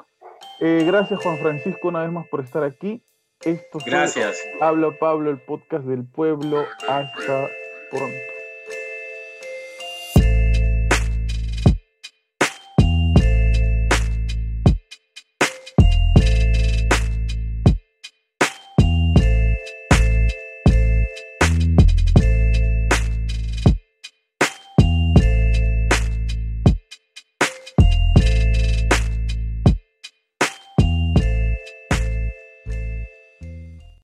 A: Eh, gracias Juan Francisco una vez más por estar aquí.
B: Esto Gracias.
A: Habla Pablo, el podcast del pueblo. Hasta pronto.